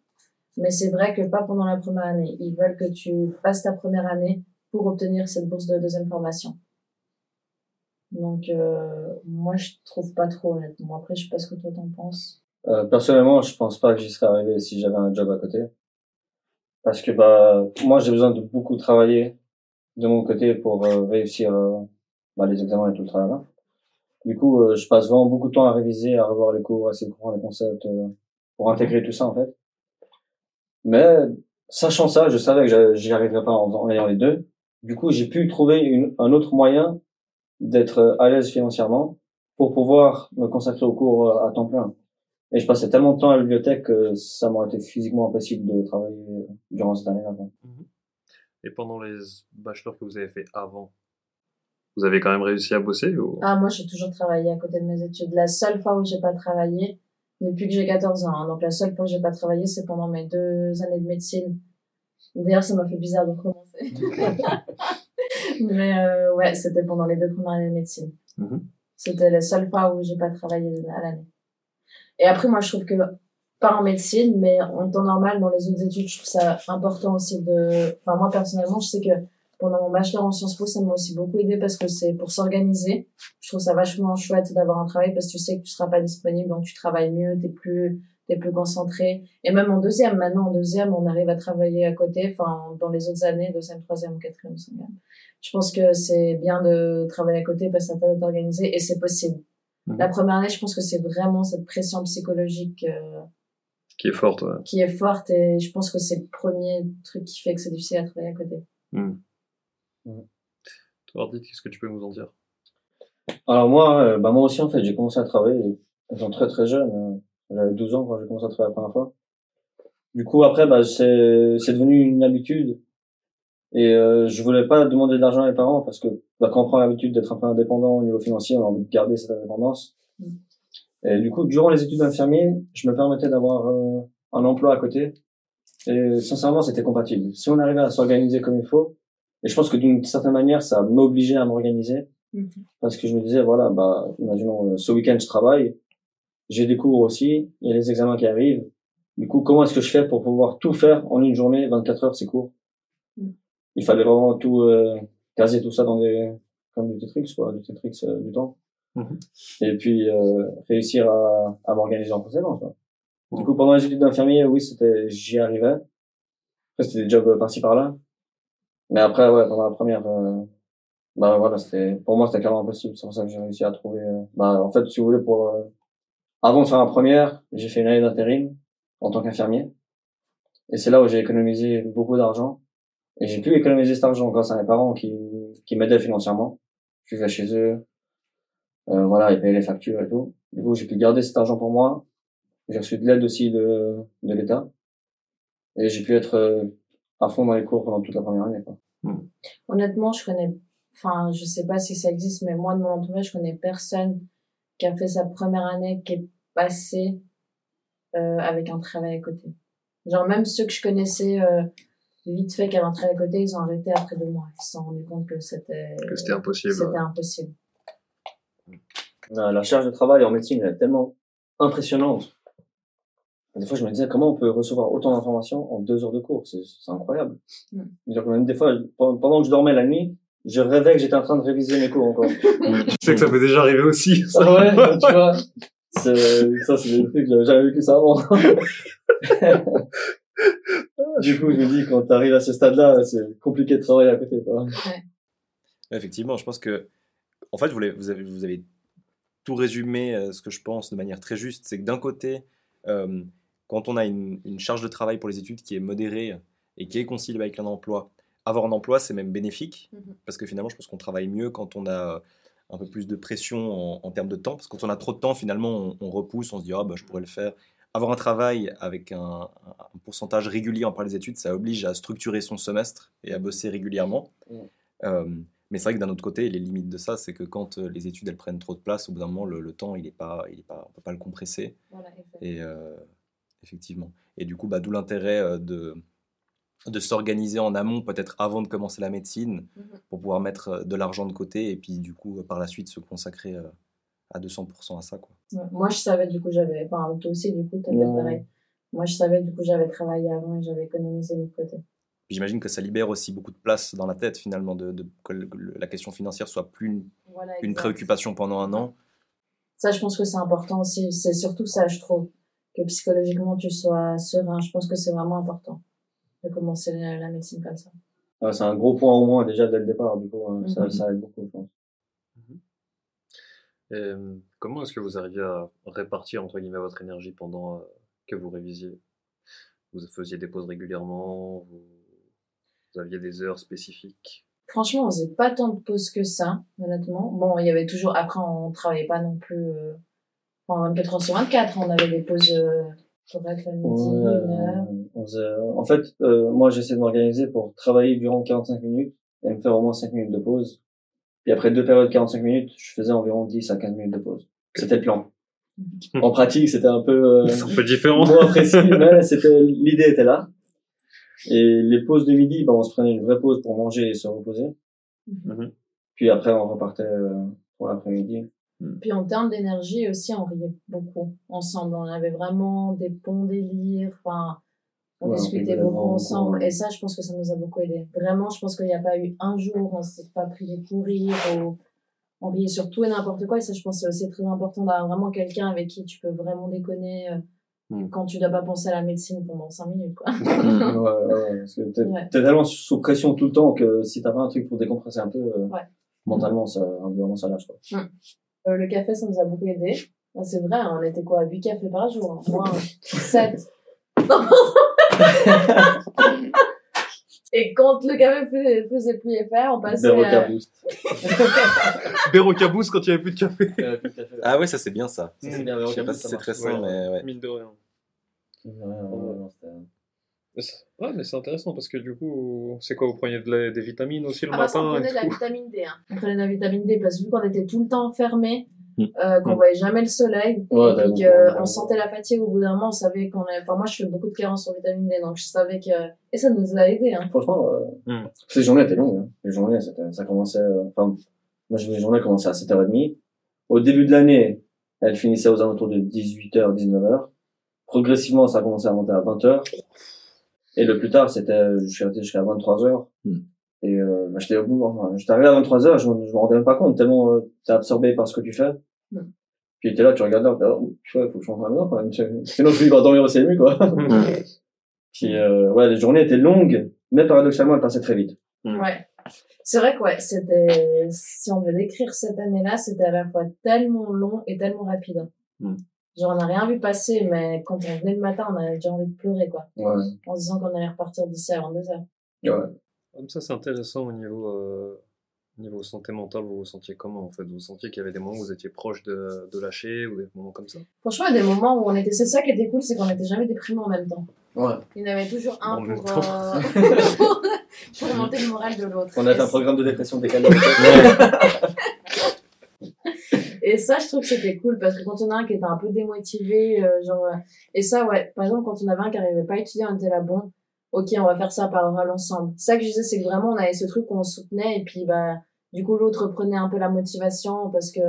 S3: Mais c'est vrai que pas pendant la première année. Ils veulent que tu fasses ta première année pour obtenir cette bourse de deuxième formation. Donc, euh, moi, je trouve pas trop, honnêtement. Après, je sais pas ce que toi t'en penses.
S4: Euh, personnellement, je pense pas que j'y serais arrivé si j'avais un job à côté. Parce que bah moi j'ai besoin de beaucoup travailler de mon côté pour euh, réussir bah, les examens et tout le travail là. Du coup, euh, je passe vraiment beaucoup de temps à réviser, à revoir les cours, à essayer de comprendre les concepts euh, pour intégrer tout ça en fait. Mais sachant ça, je savais que j'y arriverais pas en, en ayant les deux. Du coup, j'ai pu trouver une, un autre moyen d'être à l'aise financièrement pour pouvoir me consacrer aux cours euh, à temps plein. Et je passais tellement de temps à la bibliothèque que ça m'aurait été physiquement impossible de travailler durant cette année-là. quoi.
S1: Et pendant les bachelors que vous avez fait avant, vous avez quand même réussi à bosser ou...
S3: Ah, moi, j'ai toujours travaillé à côté de mes études. La seule fois où j'ai pas travaillé, depuis que j'ai 14 ans, hein. donc la seule fois où j'ai pas travaillé, c'est pendant mes deux années de médecine. D'ailleurs, ça m'a fait bizarre de recommencer. Mais euh, ouais, c'était pendant les deux premières années de médecine.
S1: Mhm.
S3: C'était la seule fois où j'ai pas travaillé à l'année. Et après, moi, je trouve que, pas en médecine, mais en temps normal, dans les autres études, je trouve ça important aussi de... Enfin, moi, personnellement, je sais que pendant mon bachelor en Sciences Po, ça m'a aussi beaucoup aidé parce que c'est pour s'organiser. Je trouve ça vachement chouette d'avoir un travail parce que tu sais que tu seras pas disponible, donc tu travailles mieux, t'es plus, t'es plus concentré. Et même en deuxième, maintenant en deuxième, on arrive à travailler à côté, enfin, dans les autres années, deuxième, troisième quatrième, cinquième. Je pense que c'est bien de travailler à côté parce que ça t'aide à t'organiser et c'est possible.
S1: Mhm.
S3: La première année, je pense que c'est vraiment cette pression psychologique euh,
S1: Qui est forte, ouais.
S3: qui est forte et je pense que c'est le premier truc qui fait que c'est difficile à travailler à côté.
S1: Toi, Ardit, qu'est-ce que tu peux nous en dire?
S4: Alors moi, euh, bah moi aussi en fait, j'ai commencé à travailler étant très très jeune. J'avais 12 ans quand j'ai commencé à travailler la première fois. Du coup après, bah c'est c'est devenu une habitude et euh, je voulais pas demander de l'argent à mes parents parce que bah, quand on prend l'habitude d'être un peu indépendant au niveau financier, on a envie de garder cette indépendance.
S3: Mm.
S4: Et du coup, durant les études d'infirmier, je me permettais d'avoir euh, un emploi à côté. Et sincèrement, c'était compatible. Si on arrivait à s'organiser comme il faut, et je pense que d'une certaine manière, ça m'obligeait à m'organiser parce que je me disais voilà bah imaginons euh, ce week-end je travaille j'ai des cours aussi il y a les examens qui arrivent du coup comment est-ce que je fais pour pouvoir tout faire en une journée 24 heures ces cours
S3: Mm.
S4: il fallait vraiment tout euh, caser tout ça dans des comme du Tetris quoi du Tetris euh, du temps
S1: Mhm.
S4: et puis euh, réussir à, à m'organiser en conséquence quoi. du coup pendant les études d'infirmier oui c'était j'y arrivais après c'était des jobs euh, par-ci par-là mais après ouais pendant la première euh, bah voilà, c'était pour moi c'était clairement impossible. C'est pour ça que j'ai réussi à trouver. euh, Bah en fait, si vous voulez, pour euh, avant de faire la première, j'ai fait une année d'intérim en tant qu'infirmier. Et c'est là où j'ai économisé beaucoup d'argent. Et j'ai pu économiser cet argent grâce à mes parents qui, qui m'aidaient financièrement. Je vivais chez eux. Euh, voilà, ils payaient les factures et tout. Du coup, j'ai pu garder cet argent pour moi. J'ai reçu de l'aide aussi de, de l'État. Et j'ai pu être euh, à fond dans les cours pendant toute la première année. Quoi.
S3: Honnêtement, je connais, enfin, je sais pas si ça existe, mais moi, de mon entourage, je connais personne qui a fait sa première année, qui est passé euh, avec un travail à côté. Genre, même ceux que je connaissais euh, vite fait qui avaient un travail à côté, ils ont arrêté après deux mois. Ils se sont rendus compte que c'était
S1: Que c'était impossible.
S3: c'était impossible.
S4: La, la charge de travail en médecine elle est tellement impressionnante. Des fois, je me disais, comment on peut recevoir autant d'informations en deux heures de cours? C'est c'est incroyable.
S3: Mm.
S4: Même des fois, pendant que je dormais la nuit, je rêvais que j'étais en train de réviser mes cours encore.
S1: Je sais que ça m'est déjà arrivé aussi. ça.
S4: Ah ouais, tu vois. C'est, ça, c'est des trucs, j'avais jamais vécu ça avant. du coup, je me dis, quand t'arrives à ce stade-là, c'est compliqué de travailler à côté, quoi.
S2: Effectivement, je pense que, en fait, vous, avez, vous avez tout résumé euh, ce que je pense de manière très juste. C'est que d'un côté, euh, quand on a une, une charge de travail pour les études qui est modérée et qui est conciliée avec un emploi, avoir un emploi, c'est même bénéfique
S3: Mhm.
S2: parce que finalement, je pense qu'on travaille mieux quand on a un peu plus de pression en, en termes de temps. Parce que quand on a trop de temps, finalement, on, on repousse, on se dit, ah, bah, je pourrais le faire. Avoir un travail avec un, un pourcentage régulier en parlant des études, ça oblige à structurer son semestre et à bosser régulièrement. Euh, mais c'est vrai que d'un autre côté, les limites de ça, c'est que quand euh, les études elles prennent trop de place, au bout d'un moment, le, le temps, il est pas, il est pas, on peut pas le compresser.
S3: Voilà.
S2: Et euh, effectivement. Et du coup, bah, d'où l'intérêt euh, de de s'organiser en amont, peut-être avant de commencer la médecine,
S3: Mhm.
S2: pour pouvoir mettre euh, de l'argent de côté et puis du coup, euh, par la suite, se consacrer euh, à 200% à ça. Quoi.
S3: Ouais. Moi, je savais, du coup, j'avais, enfin, toi aussi, du coup, t'avais
S4: Ouais.
S3: pareil. Moi, je savais, du coup, j'avais travaillé avant et j'avais économisé mis de côté.
S2: Puis J'imagine que ça libère aussi beaucoup de place dans la tête, finalement, de, de- que le- la question financière soit plus une,
S3: Voilà,
S2: une
S3: exact.
S2: préoccupation pendant un an.
S3: Ça, je pense que c'est important aussi. C'est surtout ça, je trouve. Que psychologiquement, tu sois serein. Je pense que c'est vraiment important de commencer la, la médecine comme ça.
S4: C'est un gros point au moins déjà dès le départ, du coup, hein. ça,
S3: Mhm.
S4: ça aide beaucoup, je pense.
S1: Et, euh, comment est-ce que vous arriviez à répartir entre guillemets votre énergie pendant euh, que vous révisiez? Vous faisiez des pauses régulièrement vous, vous aviez des heures spécifiques?
S3: Franchement, on faisait pas tant de pauses que ça, honnêtement. Bon, il y avait toujours, après, on travaillait pas non plus, euh, enfin, 24 heures sur 24. On avait des pauses, euh, correctes la midi,
S4: Ouais,
S3: une heure.
S4: Faisait- en fait, euh, moi, j'essaie de m'organiser pour travailler durant 45 minutes et me faire au moins 5 minutes de pause. Puis après deux périodes de 45 minutes, je faisais environ 10 à 15 minutes de pause. C'était le plan. En pratique, c'était un peu, euh,
S1: un peu différent.
S4: moins précis, mais c'était, l'idée était là. Et les pauses de midi, ben, on se prenait une vraie pause pour manger et se reposer.
S1: Mhm.
S4: Puis après, on repartait euh, pour l'après-midi.
S3: Puis en termes d'énergie aussi, on riait beaucoup ensemble. On avait vraiment des bons délires. Enfin, on
S4: Ouais,
S3: discutait beaucoup ensemble. Et ça, je pense que ça nous a beaucoup aidé. Vraiment, je pense qu'il n'y a pas eu un jour où on s'est pas pris des fous rires ou on riait sur tout et n'importe quoi. Et ça, je pense que c'est très important d'avoir vraiment quelqu'un avec qui tu peux vraiment déconner euh,
S1: Mm.
S3: quand tu dois pas penser à la médecine pendant cinq minutes, quoi.
S4: ouais, ouais, ouais, parce que t'es,
S3: Ouais.
S4: tellement sous pression tout le temps que si t'as pas un truc pour décompresser un peu, euh, mentalement, ça, vraiment, ça lâche, quoi.
S3: Euh, le café, ça nous a beaucoup aidé. Ah, C'est vrai, on était quoi, 8 cafés par jour. Hein. Moi, 7. Et quand le café faisait, faisait plus effet, on passait
S4: Berocca
S3: à...
S4: Boost.
S1: Berocca Boost quand il n'y avait plus de café.
S2: Ah ouais, ça c'est bien ça.
S4: Ça, c'est bien,
S2: Je
S4: Berocca
S2: sais pas
S4: Boost,
S2: si
S4: ça
S2: c'est très sain, mais ouais.
S1: Mine de rien.
S4: Ouais,
S1: Mais c'est- intéressant parce que du coup, c'est quoi Vous preniez de la- des vitamines aussi le
S3: Ah bah ça, on
S1: matin
S3: prenait de la vitamine D. Hein. On prenait de la vitamine D parce que vu qu'on était tout le temps enfermés. Euh, qu'on
S1: Mm.
S3: voyait jamais le soleil,
S4: Ouais,
S3: et qu'on sentait la fatigue au bout d'un moment, on savait qu'on avait... Enfin, moi, je fais beaucoup de carences en vitamine D, donc je savais que... Et ça nous a aidé, hein.
S4: Franchement, euh,
S1: Hmm.
S4: ces journées étaient longues. Hein. Les journées, c'était- ça commençait, euh, enfin, moi, j'ai- mes journées commençaient à 7h30. Au début de l'année, elles finissaient aux alentours de 18h, 19h. Progressivement, ça a commencé à monter à 20h. Et le plus tard, c'était, je suis resté jusqu'à 23h.
S2: Hmm.
S4: Et, euh, bah, j'étais au bout, enfin, j'étais arrivé à 23h, je, je me rendais même pas compte, tellement, euh, t'es absorbé par ce que tu fais.
S3: Hmm.
S4: Puis t'es là, tu regardes là, oh, tu vois, faut que je la maison, quand même. Sinon, je pas dormir au CMU, quoi. Puis, euh, ouais, les journées étaient longues, mais paradoxalement, elles passaient très vite.
S1: Mm.
S3: Ouais. C'est vrai que ouais, c'était, si on veut décrire cette année-là, c'était à la fois tellement long et tellement rapide.
S1: Mm.
S3: Genre, on n'a rien vu passer, mais quand on venait le matin, on avait déjà envie de pleurer, quoi.
S4: Ouais.
S3: En se disant qu'on allait repartir d'ici avant deux heures.
S4: Ouais.
S1: Comme ça, c'est intéressant au niveau, euh, niveau santé mentale. Vous vous sentiez comment en fait? Vous sentiez qu'il y avait des moments où vous étiez proche de, de lâcher ou des moments comme ça?
S3: Franchement, il y a des moments où on était, c'est ça qui était cool, c'est qu'on n'était jamais déprimés en même temps.
S4: Ouais.
S3: Il y en avait toujours un pour, euh, pour monter le moral de l'autre.
S4: On a fait un programme de dépression décalé.
S3: Et ça, je trouve que c'était cool parce que quand on a un qui était un peu démotivé, euh, genre, euh, et ça, ouais, par exemple, quand on avait un qui arrivait pas à étudier, on était là, bon, ok, on va faire ça par oral ensemble. Ça que je disais, c'est que vraiment, on avait ce truc où on soutenait et puis, bah, du coup, l'autre prenait un peu la motivation parce que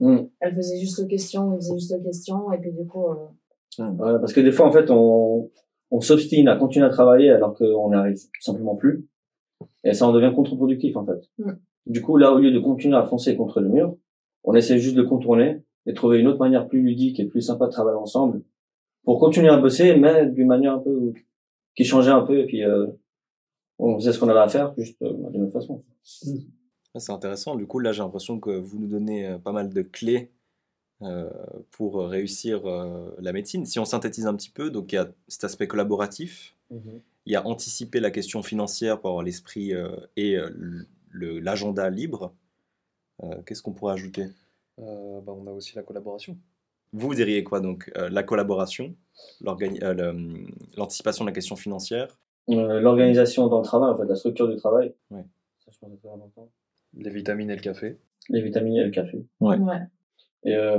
S4: Mm.
S3: elle faisait juste aux questions, il faisait juste aux questions et puis, du coup, euh,
S4: Ouais, parce que des fois, en fait, on, on s'obstine à continuer à travailler alors qu'on n'y arrive tout simplement plus. Et ça en devient contre-productif, en fait.
S3: Mm.
S4: Du coup, là, au lieu de continuer à foncer contre le mur, on essaie juste de contourner et de trouver une autre manière plus ludique et plus sympa de travailler ensemble pour continuer à bosser, mais d'une manière un peu qui changeait un peu et puis euh, on faisait ce qu'on avait à faire juste euh, d'une autre façon.
S2: Ah, C'est intéressant. Du coup, là, j'ai l'impression que vous nous donnez euh, pas mal de clés euh, pour euh, réussir euh, la médecine. Si on synthétise un petit peu, donc il y a cet aspect collaboratif, il y a anticiper la question financière pour avoir l'esprit euh, et euh, le- l'agenda libre. Euh, Qu'est-ce qu'on pourrait ajouter?
S1: Euh, bah, On a aussi la collaboration.
S2: Vous diriez quoi donc Euh, La collaboration, euh, l'anticipation de la question financière?
S4: Euh, L'organisation dans le travail, en fait, la structure du travail.
S2: Ouais.
S4: Ça, je pense que c'est très important.
S1: Les vitamines et le café.
S4: Les vitamines et le café.
S2: Ouais.
S3: ouais.
S4: Et euh,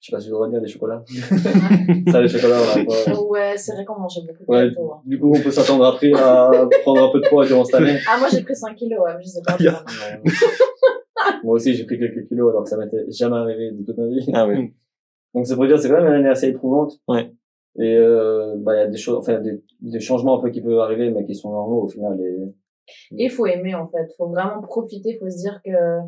S4: je sais pas si je dois dire des chocolats. Ça, les chocolats, on a pas.
S3: Ouais, c'est vrai qu'on mangeait beaucoup de
S4: Ouais,
S3: gâteaux. hein.
S4: du coup, on peut s'attendre après à prendre un peu de poids durant cette année.
S3: Ah, moi, j'ai pris 5 kilos, ouais, mais je sais pas.
S2: Bien.
S4: Moi aussi, j'ai pris quelques kilos alors que ça m'était jamais arrivé de toute ma vie.
S2: Ah oui.
S4: Donc, c'est pour dire, c'est quand même une année assez éprouvante.
S2: Ouais.
S4: Et euh, bah, il y a des choses, enfin, des, des changements un peu qui peuvent arriver, mais qui sont normaux au final. Et
S3: Et il faut aimer, en fait. faut vraiment profiter. faut se dire que,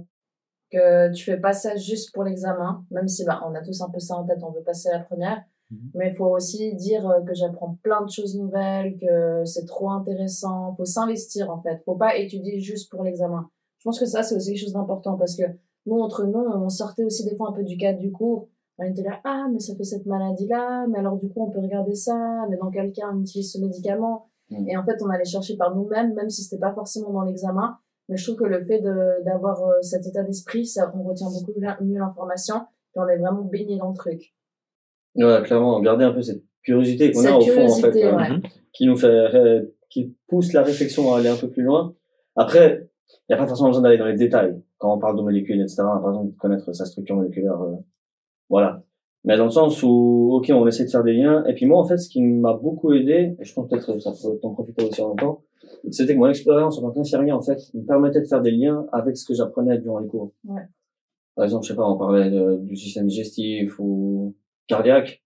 S3: que tu fais pas ça juste pour l'examen. Même si, bah, on a tous un peu ça en tête, on veut passer la première.
S2: Mhm.
S3: Mais il faut aussi dire euh, que j'apprends plein de choses nouvelles, que c'est trop intéressant. faut s'investir, en fait. faut pas étudier juste pour l'examen. Je pense que ça, c'est aussi quelque chose d'important parce que nous, entre nous, on sortait aussi des fois un peu du cadre du cours. On était là, ah, mais ça fait cette maladie-là, mais alors du coup, on peut regarder ça, mais dans quel cas on utilise ce médicament?
S4: Mm.
S3: Et en fait, on allait chercher par nous-mêmes, même si c'était pas forcément dans l'examen. Mais je trouve que le fait d'avoir euh, cet état d'esprit, ça, on retient beaucoup mieux l'information, et on est vraiment baigné dans le truc.
S4: ouais, clairement, garder un peu cette curiosité qu'on a au fond, en fait, euh, qui nous fait, qui pousse la réflexion à aller un peu plus loin. Après, il n'y a pas forcément besoin d'aller dans les détails. Quand on parle de molécules, etc., par exemple, connaître sa structure moléculaire, euh, voilà. Mais dans le sens où, ok, on essaie de faire des liens. Et puis moi, en fait, ce qui m'a beaucoup aidé, et je pense peut-être que ça peut t'en profiter aussi en même temps, c'était que mon expérience en tant qu'infirmier, en fait, me permettait de faire des liens avec ce que j'apprenais durant les cours.
S3: Ouais.
S4: Par exemple, je sais pas, on parlait de- du système digestif ou cardiaque.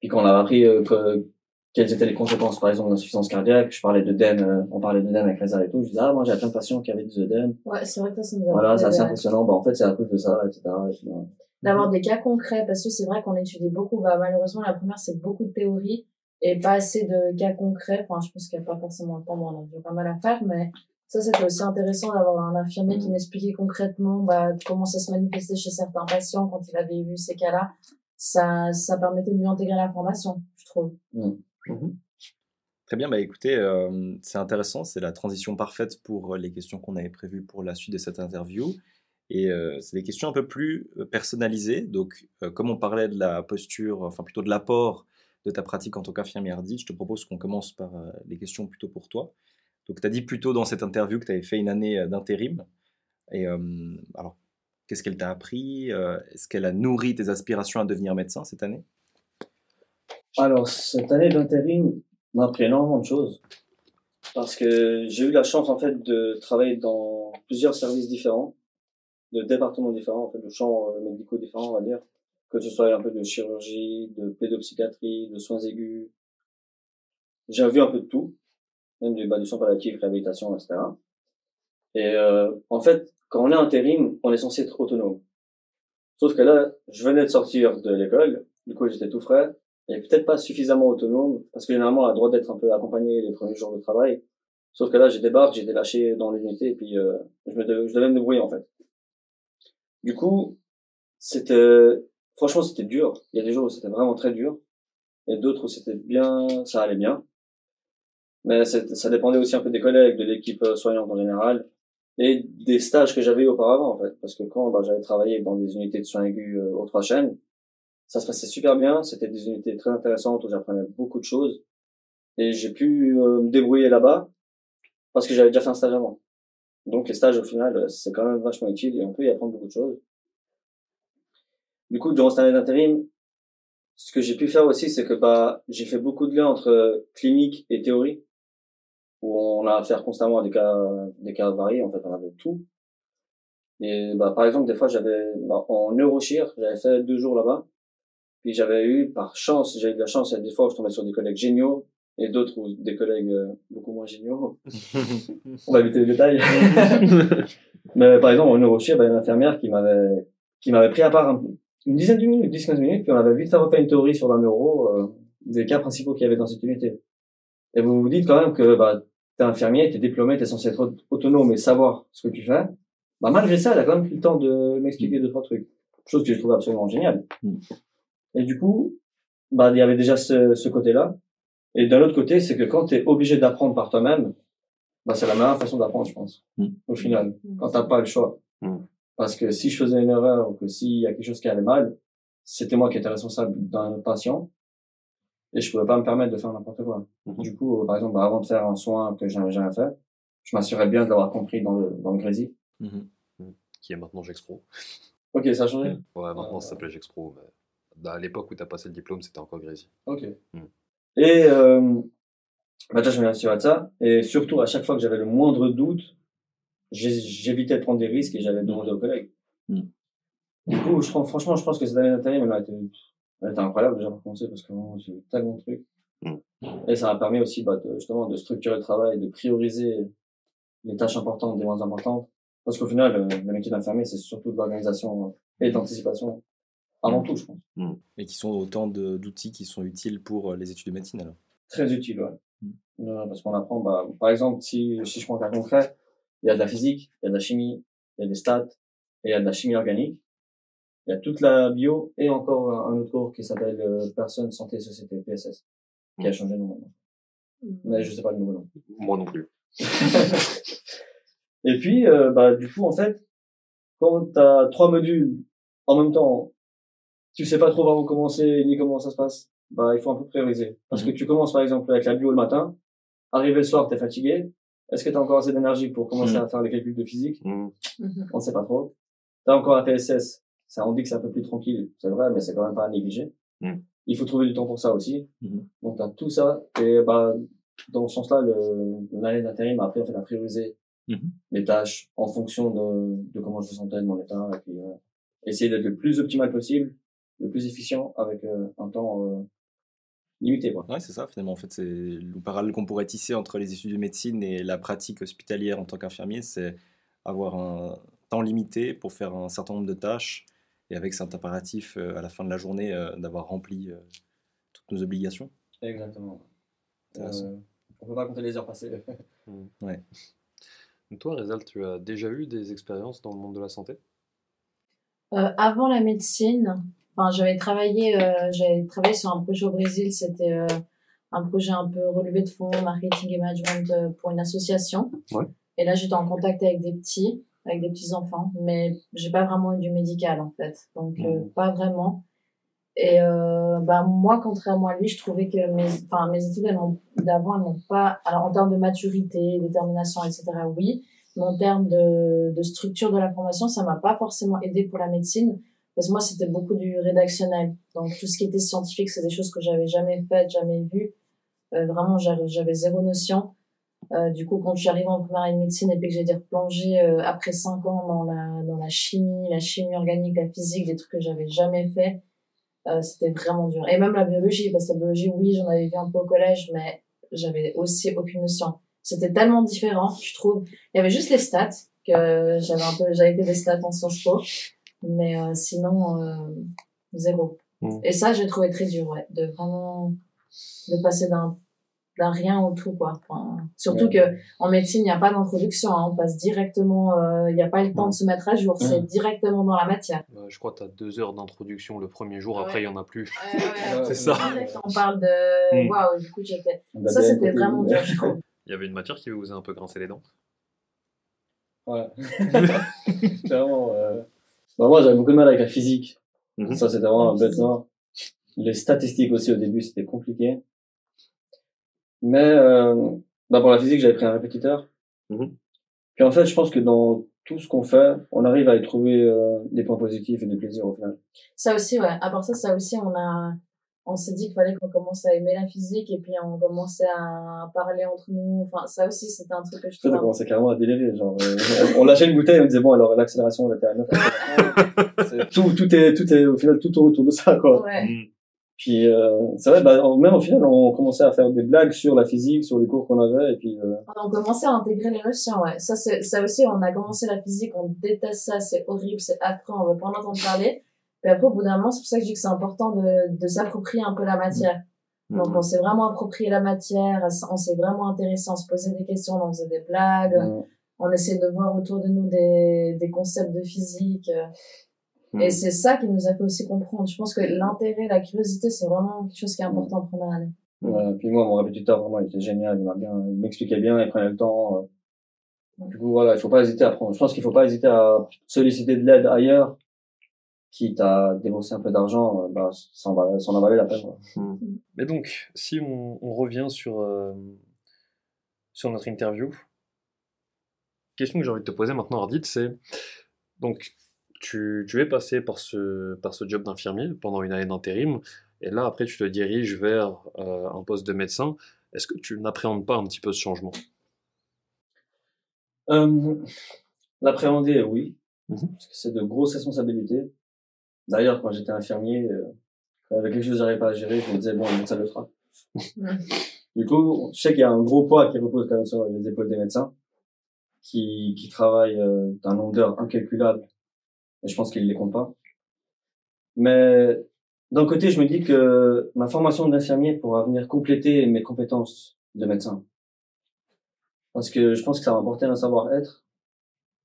S4: Puis quand on a appris euh, que, quelles étaient les conséquences, par exemple, d'insuffisance cardiaque, je parlais d'œdème, euh, on parlait d'œdème avec Reza et tout, je disais, ah, moi, j'ai plein de patients qui avaient des œdèmes.
S3: Ouais, c'est vrai que ça, ça nous a
S4: Voilà, c'est assez impressionnant. Bah, en fait, c'est à cause de ça, etc. Et puis, euh,
S3: d'avoir des cas concrets parce que c'est vrai qu'on étudie beaucoup. Bah malheureusement la première c'est beaucoup de théorie et pas assez de cas concrets. Enfin je pense qu'il n'y a pas forcément le temps on a déjà pas mal à faire mais ça c'était aussi intéressant d'avoir un infirmier qui m'expliquait concrètement bah comment ça se manifestait chez certains patients quand il avait vu ces cas-là. Ça ça permettait de mieux intégrer l'information je trouve.
S2: Très bien, bah écoutez, euh, c'est intéressant, c'est la transition parfaite pour euh, les questions qu'on avait prévues pour la suite de cette interview. Et euh, c'est des questions un peu plus euh, personnalisées. Donc, euh, comme on parlait de la posture, enfin plutôt de l'apport de ta pratique en tant qu'infirmière je te propose qu'on commence par euh, les questions plutôt pour toi. Donc, tu as dit plutôt dans cette interview que tu avais fait une année d'intérim. Et alors, qu'est-ce qu'elle t'a appris Est-ce qu'elle a nourri tes aspirations à devenir médecin cette année?
S4: Alors, cette année d'intérim m'a appris énormément de choses. Parce que j'ai eu la chance, en fait, de travailler dans plusieurs services différents, de départements différents, en fait, de champs euh, médicaux différents, on va dire. Que ce soit un peu de chirurgie, de pédopsychiatrie, de soins aigus. J'ai vu un peu de tout. Même du, bah, du soins palliatifs, réhabilitation, etc. Et, euh, en fait, quand on est intérim, on est censé être autonome. Sauf que là, je venais de sortir de l'école. Du coup, j'étais tout frais et peut-être pas suffisamment autonome, parce que généralement, on a le droit d'être un peu accompagné les premiers jours de travail. Sauf que là, j'ai débarqué, j'ai été lâché dans l'unité, et puis euh, je, me je devais me débrouiller, en fait. Du coup, c'était franchement, c'était dur. Il y a des jours où c'était vraiment très dur. Et d'autres où c'était bien, ça allait bien. Mais ça dépendait aussi un peu des collègues, de l'équipe euh, soignante en général, et des stages que j'avais eu auparavant, en fait. Parce que quand bah, j'avais travaillé dans des unités de soins aigus euh, aux trois chaînes, ça se passait super bien. C'était des unités très intéressantes où j'apprenais beaucoup de choses. Et j'ai pu euh, me débrouiller là-bas parce que j'avais déjà fait un stage avant. Donc les stages, au final, c'est quand même vachement utile et on peut y apprendre beaucoup de choses. Du coup, durant cette année d'intérim, ce que j'ai pu faire aussi, c'est que bah, j'ai fait beaucoup de liens entre clinique et théorie où on a affaire constamment à des cas, des cas variés, en fait, on avait tout. Et bah, par exemple, des fois, j'avais, bah, en neurochir, j'avais fait deux jours là-bas. Puis j'avais eu, par chance, j'ai eu de la chance, il y a des fois où je tombais sur des collègues géniaux et d'autres où des collègues euh, beaucoup moins géniaux. on va éviter les détails. Mais par exemple, en neurochir, bah, il y a une infirmière qui m'avait, qui m'avait pris à part une dizaine de minutes, 10-15 minutes, puis on avait vite fait refait une théorie sur la neuro, euh, des cas principaux qu'il y avait dans cette unité. Et vous vous dites quand même que, bah, t'es infirmier, t'es diplômé, t'es censé être autonome et savoir ce que tu fais. Bah, malgré ça, elle a quand même pris le temps de m'expliquer deux, trois trucs. Chose que je trouve absolument géniale. Mm. Et du coup, bah, il y avait déjà ce, ce côté-là. Et d'un autre côté, c'est que quand t'es obligé d'apprendre par toi-même, bah, c'est la meilleure façon d'apprendre, je pense. Mm. Au final. Mm. Quand t'as pas le choix. Parce que si je faisais une erreur ou que s'il y a quelque chose qui allait mal, c'était moi qui étais responsable d'un patient et je pouvais pas me permettre de faire n'importe quoi. Mhm. Du coup, par exemple, avant de faire un soin que j'avais jamais fait, je m'assurais bien de l'avoir compris dans le, dans le Grésil.
S1: Mhm. Mhm. Qui est maintenant Gexpro.
S4: Ok, ça a changé
S1: Ouais, maintenant ça s'appelait Gexpro. Mais à l'époque où tu as passé le diplôme, c'était encore Grésil.
S4: Ok. Et euh, bah je m'assurais de ça. Et surtout, à chaque fois que j'avais le moindre doute, j'évitais de prendre des risques et j'avais demandé aux collègues. Du coup, je, franchement, je pense que cette année d'intérim, elle a été c'était incroyable déjà pour commencer parce que j'ai eu tellement de trucs. Mm. Et ça m'a permis aussi bah, de, justement de structurer le travail, de prioriser les tâches importantes des moins importantes. Parce qu'au final, euh, le métier d'infirmier, c'est surtout de l'organisation et d'anticipation avant tout, je pense.
S5: Mm. Et qui sont autant d'outils qui sont utiles pour euh, les études de médecine alors
S4: Très utiles, ouais. Mm. parce qu'on apprend, bah, par exemple, si, si je prends un cas concret, il y a de la physique, il y a de la chimie, il y a des stats, et il y a de la chimie organique. Il y a toute la bio et encore un autre cours qui s'appelle euh, Personne, Santé, Société, PSS, qui a mm. changé de nom maintenant. Mm. Mais je sais pas le nouveau nom.
S1: Moi non plus.
S4: et puis, euh, bah, du coup, en fait, quand tu as trois modules en même temps, tu sais pas trop par où commencer ni comment ça se passe, bah, il faut un peu prioriser. Parce mm. que tu commences par exemple avec la bio le matin, arrivé le soir, tu es fatigué. Est-ce que tu as encore assez d'énergie pour commencer à faire les calculs de physique? Mm-hmm. On ne sait pas trop. Tu as encore la PSS ça on dit que c'est un peu plus tranquille, c'est vrai, mais c'est quand même pas à négliger. Il faut trouver du temps pour ça aussi. Donc t'as tout ça et bah dans ce sens-là, l'année d'intérim a appris en fait à prioriser les tâches en fonction de, de comment je me sentais, de mon état, et puis euh, essayer d'être le plus optimal possible, le plus efficient avec euh, un temps euh, limité. Quoi.
S5: Ouais, c'est ça. Finalement, en fait, c'est le parallèle qu'on pourrait tisser entre les études de médecine et la pratique hospitalière en tant qu'infirmier, c'est avoir un temps limité pour faire un certain nombre de tâches et avec cet impératif euh, à la fin de la journée euh, d'avoir rempli euh, toutes nos obligations.
S4: Exactement. on ne peut pas compter les heures passées.
S1: Mmh. ouais. Toi, Rezal, tu as déjà eu des expériences dans le monde de la santé?
S3: Avant la médecine, enfin, j'avais travaillé, j'avais travaillé sur un projet au Brésil. C'était un projet un peu relevé de fonds, marketing et management pour une association. Ouais. Et là, j'étais en contact avec des petits avec des petits enfants, mais j'ai pas vraiment eu du médical en fait, donc euh, mmh. pas vraiment. Et euh, bah moi, contrairement à lui, je trouvais que mes, enfin mes études d'avant, elles n'ont pas, alors en termes de maturité, détermination, etc. Oui, mais en termes de, de structure de la formation, ça m'a pas forcément aidé pour la médecine, parce que moi c'était beaucoup du rédactionnel, donc tout ce qui était scientifique, c'est des choses que j'avais jamais faites, jamais vues. Euh, vraiment, j'avais zéro notion. Euh, du coup, quand je suis arrivée en première année de médecine et puis que j'ai été replongée euh, après cinq ans dans la, dans la chimie, la chimie organique, la physique, des trucs que j'avais jamais fait, euh, c'était vraiment dur. Et même la biologie, parce que la biologie, oui, j'en avais vu un peu au collège, mais j'avais aussi aucune notion. C'était tellement différent, je trouve. Il y avait juste les stats, que j'avais un peu, j'avais fait des stats en Sciences Po, mais euh, sinon, zéro. Mmh. Et ça, j'ai trouvé très dur, ouais, de vraiment, de passer d'un d'un rien au tout quoi. Enfin, surtout que en médecine il n'y a pas d'introduction, hein, on passe directement, euh, il n'y a pas le temps de se mettre à jour, c'est directement dans la matière.
S1: Euh, je crois que tu as deux heures d'introduction le premier jour,
S3: Ouais.
S1: après il n'y en a plus.
S3: Ouais,
S1: C'est ça.
S3: On parle de
S1: Mm.
S3: waouh, du coup j'étais. Ça c'était vraiment dur, je trouve.
S1: Il y avait une matière qui vous a un peu grincé les dents?
S4: Ouais. Clairement. Euh... Bah, moi, j'avais beaucoup de mal avec la physique.
S1: Mhm.
S4: Ça, c'était vraiment un bête noir. Les statistiques aussi, au début, c'était compliqué. Mais, euh, bah, pour la physique, j'avais pris un répétiteur.
S1: Mhm.
S4: Puis en fait, je pense que dans tout ce qu'on fait, on arrive à y trouver euh, des points positifs et du plaisir au final.
S3: Ça aussi, ouais. À part ça, ça aussi, on a, on s'est dit qu'il fallait qu'on commence à aimer la physique et puis on commençait à parler entre nous. Enfin, ça aussi, c'était un truc que je
S4: Ça,
S3: trouve.
S4: ça commençait clairement à délirer. Genre, euh, on, lâchait une bouteille, on disait bon, alors l'accélération, on était à 9. C'est- tout, tout est, tout est, au final, tout tourne autour de ça, quoi.
S3: Ouais.
S4: Puis euh, c'est vrai, bah, même au final, on commençait à faire des blagues sur la physique, sur les cours qu'on avait, et puis euh,
S3: On a commencé à intégrer les notions, ouais. Ça, c'est, ça aussi, on a commencé la physique, on déteste ça, c'est horrible, c'est affreux, on veut pas en entendre parler. Puis après, au bout d'un moment, c'est pour ça que je dis que c'est important de, de s'approprier un peu la matière. Donc,
S1: Mhm.
S3: on s'est vraiment approprié la matière, on s'est vraiment intéressé, on se posait des questions, on faisait des blagues,
S4: euh,
S3: on essayait de voir autour de nous des, des concepts de physique. Et
S1: Mhm.
S3: c'est ça qui nous a fait aussi comprendre. Je pense que l'intérêt, la curiosité, c'est vraiment quelque chose qui est important en première année.
S4: ouais, puis moi, mon répétiteur, vraiment, il était génial, il m'a bien, il m'expliquait bien, il prenait le temps. euh. Du coup, voilà, il faut pas hésiter à prendre. Je pense qu'il faut pas hésiter à solliciter de l'aide ailleurs, quitte à débourser un peu d'argent, euh, bah, ça en va- ça en a valu la peine. quoi.
S1: Mais donc, si on, on revient sur, euh, sur notre interview, question que j'ai envie de te poser maintenant, Ardit, c'est donc tu, tu es passé par ce, par ce job d'infirmier pendant une année d'intérim, et là après tu te diriges vers euh, un poste de médecin. Est-ce que tu n'appréhendes pas un petit peu ce changement?
S4: Euh, L'appréhender, oui,
S1: Mhm.
S4: parce que c'est de grosses responsabilités. D'ailleurs, quand j'étais infirmier, euh, quand il y avait quelque chose que j'arrivais pas à gérer, je me disais, bon, le médecin le fera. Du coup, je sais qu'il y a un gros poids qui repose quand même sur les épaules des médecins, qui, qui travaillent euh, d'un nombre d'heures incalculable, et je pense qu'ils ne les comptent pas. Mais d'un côté, je me dis que ma formation d'infirmier pourra venir compléter mes compétences de médecin. Parce que je pense que ça va apporter un savoir-être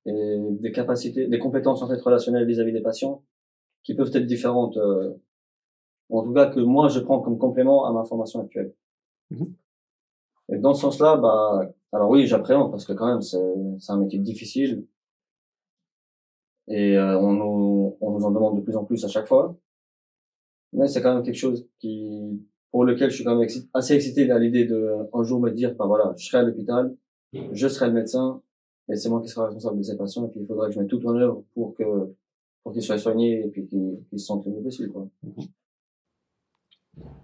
S4: et des capacités, des compétences en fait relationnelles vis-à-vis des patients qui peuvent être différentes, euh, en tout cas que moi je prends comme complément à ma formation actuelle.
S1: Mhm.
S4: Et dans ce sens-là, bah, alors oui, j'appréhende parce que quand même c'est c'est un métier difficile et euh, on nous on nous en demande de plus en plus à chaque fois. Mais c'est quand même quelque chose qui pour lequel je suis quand même assez excité à l'idée de un jour me dire bah voilà, je serai à l'hôpital, je serai le médecin et c'est moi qui serai responsable de ces patients et puis il faudra que je mette tout en œuvre pour que pour qu'ils soient soignés et puis qu'ils se sentent le mieux possible quoi.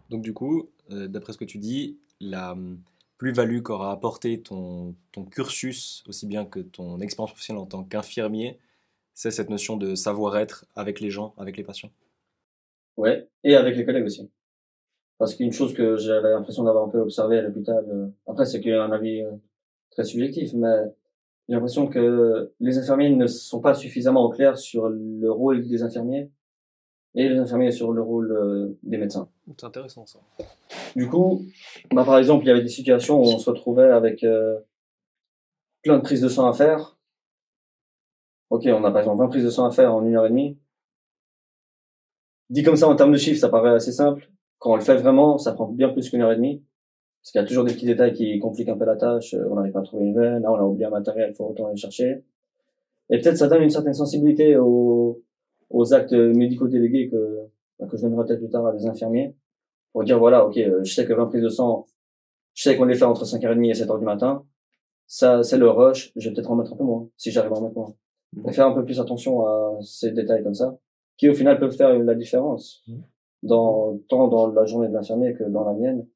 S5: Donc du coup, euh, d'après ce que tu dis, la hum, plus-value qu'aura apporté ton, ton cursus, aussi bien que ton expérience professionnelle en tant qu'infirmier, c'est cette notion de savoir-être avec les gens, avec les patients.
S4: Ouais, et avec les collègues aussi. Parce qu'une chose que j'avais l'impression d'avoir un peu observé à l'hôpital, euh, après c'est qu'un avis euh, très subjectif, mais j'ai l'impression que les infirmiers ne sont pas suffisamment au clair sur le rôle des infirmiers et les infirmiers sur le rôle euh, des médecins.
S1: C'est intéressant ça.
S4: Du coup, bah, par exemple, il y avait des situations où on se retrouvait avec euh, plein de prises de sang à faire. Ok, on a par exemple 20 prises de sang à faire en une heure et demie. Dit comme ça en termes de chiffres, ça paraît assez simple. Quand on le fait vraiment, ça prend bien plus qu'une heure et demie. Parce qu'il y a toujours des petits détails qui compliquent un peu la tâche. Euh, On n'arrive pas à trouver une veine, là on a oublié un matériel, il faut retourner le chercher. Et peut-être ça donne une certaine sensibilité aux, aux actes médicaux délégués que, bah, que je donnerai peut-être plus tard à des infirmiers. Pour dire voilà, ok, euh, je sais que 20 prises de sang, je sais qu'on les fait entre 5h30 et 7h du matin. Ça, c'est le rush, je vais peut-être en mettre un peu moins, si j'arrive à en mettre moins. Et faire un peu plus attention à ces détails comme ça, qui au final peuvent faire la différence,
S1: Mhm.
S4: dans, tant dans la journée de l'infirmier que dans la mienne.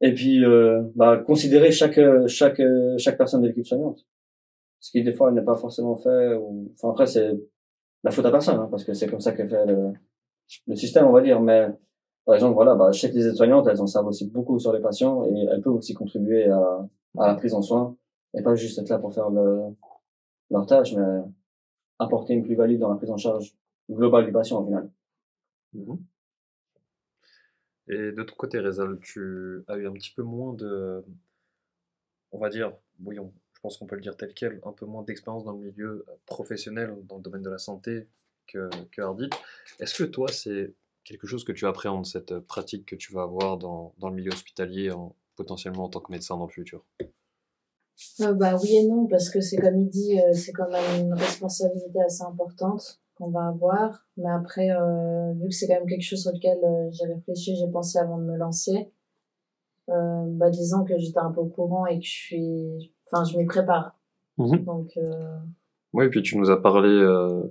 S4: Et puis, euh, bah, considérer chaque, chaque, chaque personne de l'équipe soignante. Ce qui, des fois, n'est pas forcément fait, ou, enfin, après, c'est la faute à personne, hein, parce que c'est comme ça que fait le, le système, on va dire, mais, par exemple, voilà, bah, je sais les aides-soignantes, elles en savent aussi beaucoup sur les patients et elles peuvent aussi contribuer à, à la prise en soin et pas juste être là pour faire le, leur tâche, mais apporter une plus-value dans la prise en charge globale du patient, au final.
S1: Mhm. Et de ton côté, Rezal, tu as eu un petit peu moins de, on va dire, oui, je pense qu'on peut le dire tel quel, un peu moins d'expérience dans le milieu professionnel, dans le domaine de la santé que, que Ardit. Est-ce que toi, c'est quelque chose que tu appréhendes, cette pratique que tu vas avoir dans, dans le milieu hospitalier, en, potentiellement en tant que médecin dans le futur?
S3: Euh, bah oui et non parce que c'est comme il dit euh, c'est quand même une responsabilité assez importante qu'on va avoir mais après euh, vu que c'est quand même quelque chose sur lequel euh, j'ai réfléchi j'ai pensé avant de me lancer euh, bah disons que j'étais un peu au courant et que je suis enfin je m'y prépare
S1: Mhm.
S3: donc euh,
S1: Oui, et puis tu nous as parlé euh,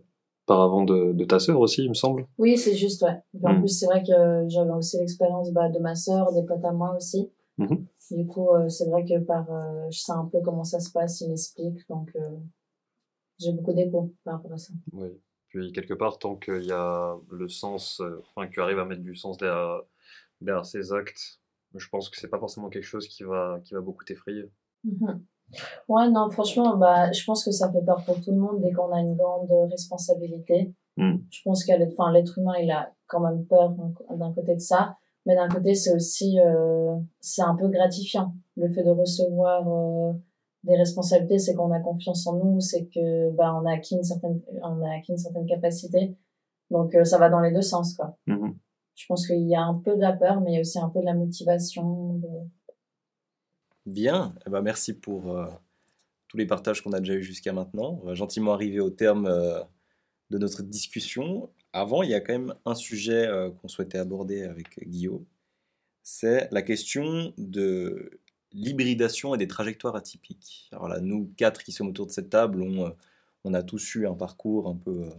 S1: par avant de, de ta sœur aussi, il me semble.
S3: oui c'est juste ouais Et en
S1: Mm.
S3: plus c'est vrai que j'avais aussi l'expérience bah, de ma sœur des potes à moi aussi
S1: Mhm.
S3: du coup euh, c'est vrai que par euh, je sais un peu comment ça se passe il m'explique donc euh, j'ai beaucoup d'écho par rapport à ça
S1: Oui. Puis quelque part, tant qu'il y a le sens, euh, enfin que tu arrives à mettre du sens derrière, derrière ces actes, je pense que c'est pas forcément quelque chose qui va, qui va beaucoup t'effrayer.
S3: Mhm. Ouais, non, franchement, bah, je pense que ça fait peur pour tout le monde dès qu'on a une grande responsabilité.
S1: Mm.
S3: Je pense qu'à l'être, humain, il a quand même peur d'un- d'un côté de ça, mais d'un côté, c'est aussi, euh, c'est un peu gratifiant. Le fait de recevoir euh, des responsabilités, c'est qu'on a confiance en nous, c'est que, bah, on a acquis une certaine, on a acquis une certaine capacité. Donc, euh, ça va dans les deux sens, quoi.
S1: Mhm.
S3: Je pense qu'il y a un peu de la peur, mais il y a aussi un peu de la motivation. de-
S5: Bien, eh ben, merci pour euh, tous les partages qu'on a déjà eu jusqu'à maintenant. On va gentiment arriver au terme euh, de notre discussion. Avant, il y a quand même un sujet qu'on souhaitait aborder avec Guillaume. C'est la question de l'hybridation et des trajectoires atypiques. Alors là, nous quatre qui sommes autour de cette table, on, euh, a tous eu un parcours un peu euh,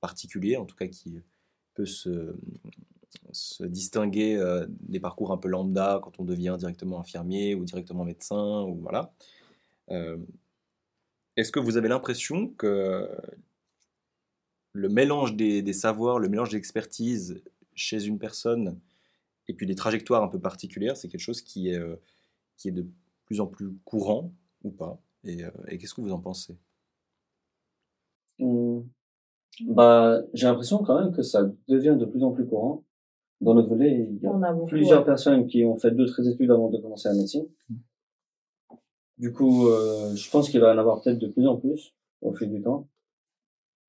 S5: particulier, en tout cas qui peut se, distinguer euh, des parcours un peu lambda quand on devient directement infirmier ou directement médecin voilà. Est-ce que vous avez l'impression que le mélange des, savoirs, le mélange d'expertise chez une personne et puis des trajectoires un peu particulières, c'est quelque chose qui est, qui est de plus en plus courant ou pas Et, euh, et qu'est-ce que vous en pensez?
S4: Hum, Bah, j'ai l'impression quand même que ça devient de plus en plus courant. Dans notre volet, il y a
S3: On a beaucoup,
S4: plusieurs
S3: ouais.
S4: personnes qui ont fait d'autres études avant de commencer la médecine. Du coup, euh, je pense qu'il va y en avoir peut-être de plus en plus au fil du temps.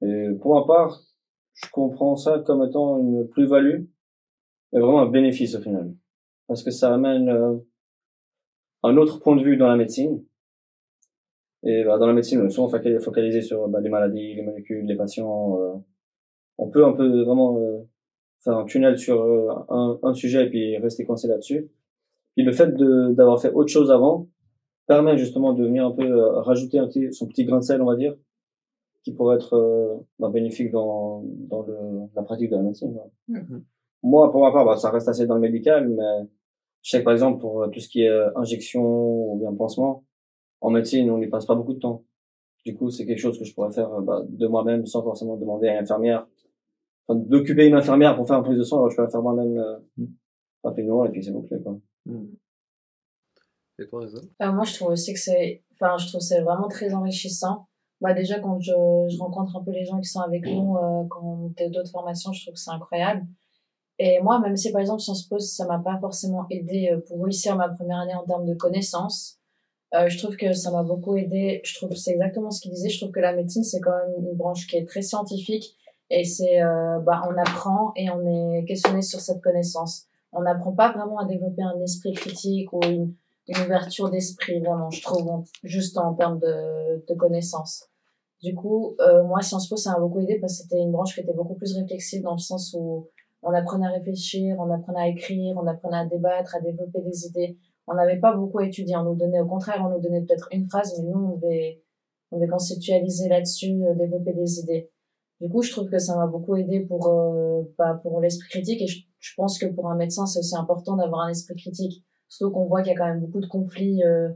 S4: Et pour ma part, je comprends ça comme étant une plus-value et vraiment un bénéfice au final. Parce que ça amène euh, un autre point de vue dans la médecine. Et bah, dans la médecine, on est souvent foca- focalisé sur bah, les maladies, les molécules, les patients. euh. on peut un peu vraiment euh, faire un tunnel sur euh, un, un sujet et puis rester coincé là-dessus. Puis le fait d'avoir fait autre chose avant permet justement de venir un peu euh, rajouter un petit, son petit grain de sel, on va dire, qui pourrait être euh, bah, bénéfique dans, dans le, la pratique de la médecine.
S3: Mhm.
S4: Moi, pour ma part, bah, ça reste assez dans le médical, mais je sais que par exemple pour euh, tout ce qui est euh, injection ou bien pansement, en médecine, on n'y passe pas beaucoup de temps. Du coup, c'est quelque chose que je pourrais faire euh, bah, de moi-même sans forcément demander à une infirmière. Enfin, d'occuper une infirmière pour faire une prise de sang, alors je peux la faire moi-même euh, rapidement et puis c'est bouclé. Quoi.
S1: Et toi,
S3: Euh, moi, je trouve aussi que c'est, enfin, je trouve que c'est vraiment très enrichissant. Bah, déjà, quand je, je rencontre un peu les gens qui sont avec nous, euh, quand on fait d'autres formations, je trouve que c'est incroyable. Et moi, même si par exemple Sciences Po, ça m'a pas forcément aidé euh, pour réussir ma première année en termes de connaissances, euh, je trouve que ça m'a beaucoup aidé. Je trouve c'est exactement ce qu'il disait. Je trouve que la médecine, c'est quand même une branche qui est très scientifique et c'est, euh, bah, on apprend et on est questionné sur cette connaissance. On n'apprend pas vraiment à développer un esprit critique ou une, une ouverture d'esprit, vraiment, je trouve, juste en termes de, de connaissances. Du coup, euh, moi, Sciences Po, ça m'a beaucoup aidé parce que c'était une branche qui était beaucoup plus réflexive dans le sens où on apprenait à réfléchir, on apprenait à écrire, on apprenait à débattre, à développer des idées. On n'avait pas beaucoup à étudier. On nous donnait, au contraire, on nous donnait peut-être une phrase, mais nous, on devait, on devait conceptualiser là-dessus, euh, développer des idées. Du coup, je trouve que ça m'a beaucoup aidé pour, euh, bah, pour l'esprit critique et je, pense que pour un médecin, c'est aussi important d'avoir un esprit critique. Surtout qu'on voit qu'il y a quand même beaucoup de conflits, euh,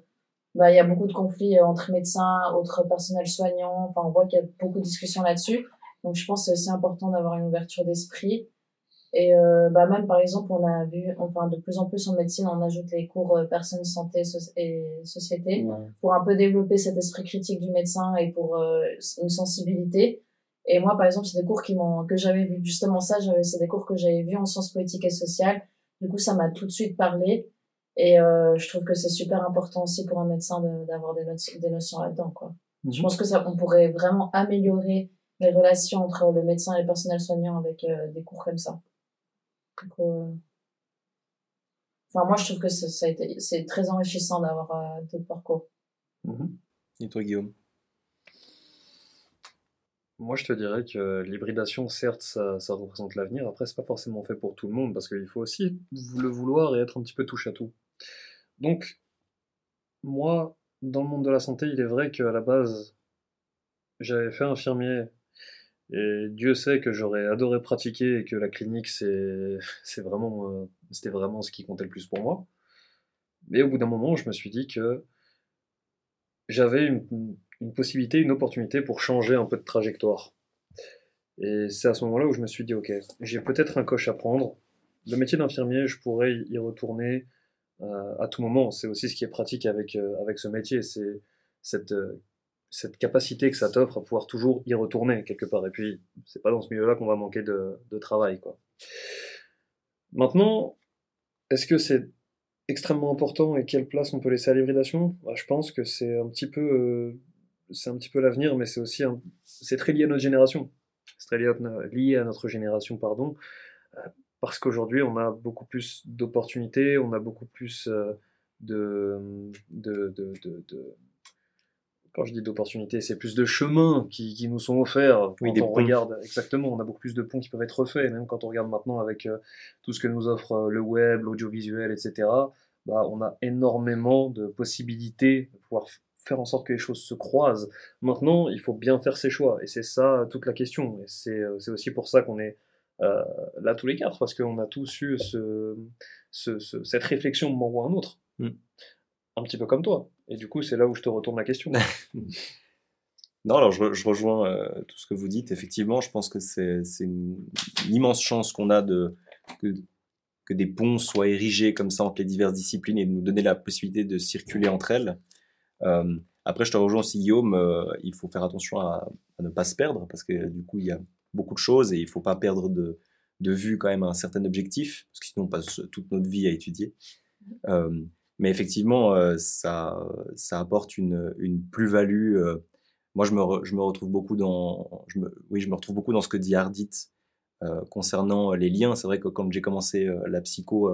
S3: bah, il y a beaucoup de conflits entre médecins, autres personnels soignants. Enfin, on voit qu'il y a beaucoup de discussions là-dessus. Donc, je pense que c'est aussi important d'avoir une ouverture d'esprit. Et euh, bah même par exemple, on a vu, enfin de plus en plus en médecine, on ajoute les cours euh, personnes, santé so- et société
S4: Ouais.
S3: pour un peu développer cet esprit critique du médecin et pour euh, une sensibilité. Et moi, par exemple, c'est des cours qui m'ont que j'avais vu justement ça. j'avais- C'est des cours que j'avais vus en sciences politiques et sociales Du coup, ça m'a tout de suite parlé. Et euh, je trouve que c'est super important aussi pour un médecin d'avoir des, notions, des notions là-dedans. Quoi. Je pense que ça, on pourrait vraiment améliorer les relations entre le médecin et le personnel soignant avec euh, des cours comme ça. Donc, euh, Enfin, moi, je trouve que ça a été, c'est très enrichissant d'avoir euh, tout le parcours.
S2: Mhm. Et toi, Guillaume?
S1: Moi, je te dirais que l'hybridation, certes, ça, ça représente l'avenir. Après, c'est pas forcément fait pour tout le monde parce qu'il faut aussi le vouloir et être un petit peu touche à tout. Donc, moi, dans le monde de la santé, il est vrai qu'à la base, j'avais fait infirmier et Dieu sait que j'aurais adoré pratiquer et que la clinique, c'est, vraiment, euh, c'était vraiment ce qui comptait le plus pour moi. Mais au bout d'un moment, je me suis dit que j'avais une, possibilité, une opportunité pour changer un peu de trajectoire. Et c'est à ce moment-là où je me suis dit, ok, j'ai peut-être un coche à prendre. Le métier d'infirmier, je pourrais y retourner euh, à tout moment. C'est aussi ce qui est pratique avec, euh, avec ce métier, c'est cette, cette capacité que ça t'offre à pouvoir toujours y retourner quelque part. Et puis, c'est pas dans ce milieu-là qu'on va manquer de, travail. Maintenant, est-ce que c'est extrêmement important et quelle place on peut laisser à l'hybridation? Bah, Je pense que c'est un petit peu, c'est un petit peu l'avenir, mais c'est aussi c'est très lié à notre génération. C'est très lié à, notre génération, pardon parce qu'aujourd'hui, on a beaucoup plus d'opportunités, on a beaucoup plus euh, de, Quand je dis d'opportunités, c'est plus de chemins qui, qui, nous sont offerts.
S2: Oui,
S1: quand on regarde, exactement, on a beaucoup plus de ponts qui peuvent être refaits, même quand on regarde maintenant avec euh, tout ce que nous offre euh, le web, l'audiovisuel, etc. Bah, on a énormément de possibilités de pouvoir faire en sorte que les choses se croisent. Maintenant, il faut bien faire ses choix, et c'est ça toute la question. Et c'est aussi pour ça qu'on est euh, là tous les quatre, parce qu'on a tous eu ce, ce, cette réflexion moment ou un autre. Mm. Un petit peu comme toi. Et du coup, c'est là où je te retourne la question.
S2: non, alors je, je rejoins euh, tout ce que vous dites. Effectivement, je pense que c'est une, immense chance qu'on a de, que, que, des ponts soient érigés comme ça entre les diverses disciplines et de nous donner la possibilité de circuler entre elles. Euh, après, je te rejoins aussi, Guillaume, euh, il faut faire attention à, à, ne pas se perdre parce que du coup, il y a beaucoup de choses et il faut pas perdre de, de vue quand même un certain objectif, parce que sinon on passe toute notre vie à étudier. Euh, mais effectivement, euh, ça, apporte une, plus-value. Euh, moi, je me, retrouve beaucoup dans, oui, je me retrouve beaucoup dans ce que dit Ardit concernant les liens. C'est vrai que quand j'ai commencé la psycho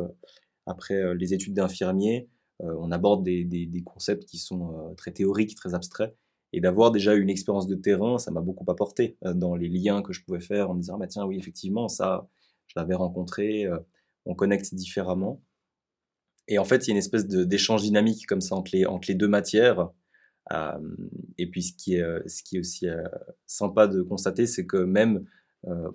S2: après les études d'infirmier, on aborde des, concepts qui sont très théoriques, très abstraits. Et d'avoir déjà une expérience de terrain, ça m'a beaucoup apporté euh, dans les liens que je pouvais faire en me disant, bah, tiens, oui, effectivement, ça, je l'avais rencontré, euh, on connecte différemment. Et en fait, il y a une espèce d'échange dynamique comme ça entre les, entre les deux matières. Euh, et puis, ce qui est, ce qui est aussi sympa de constater, c'est que même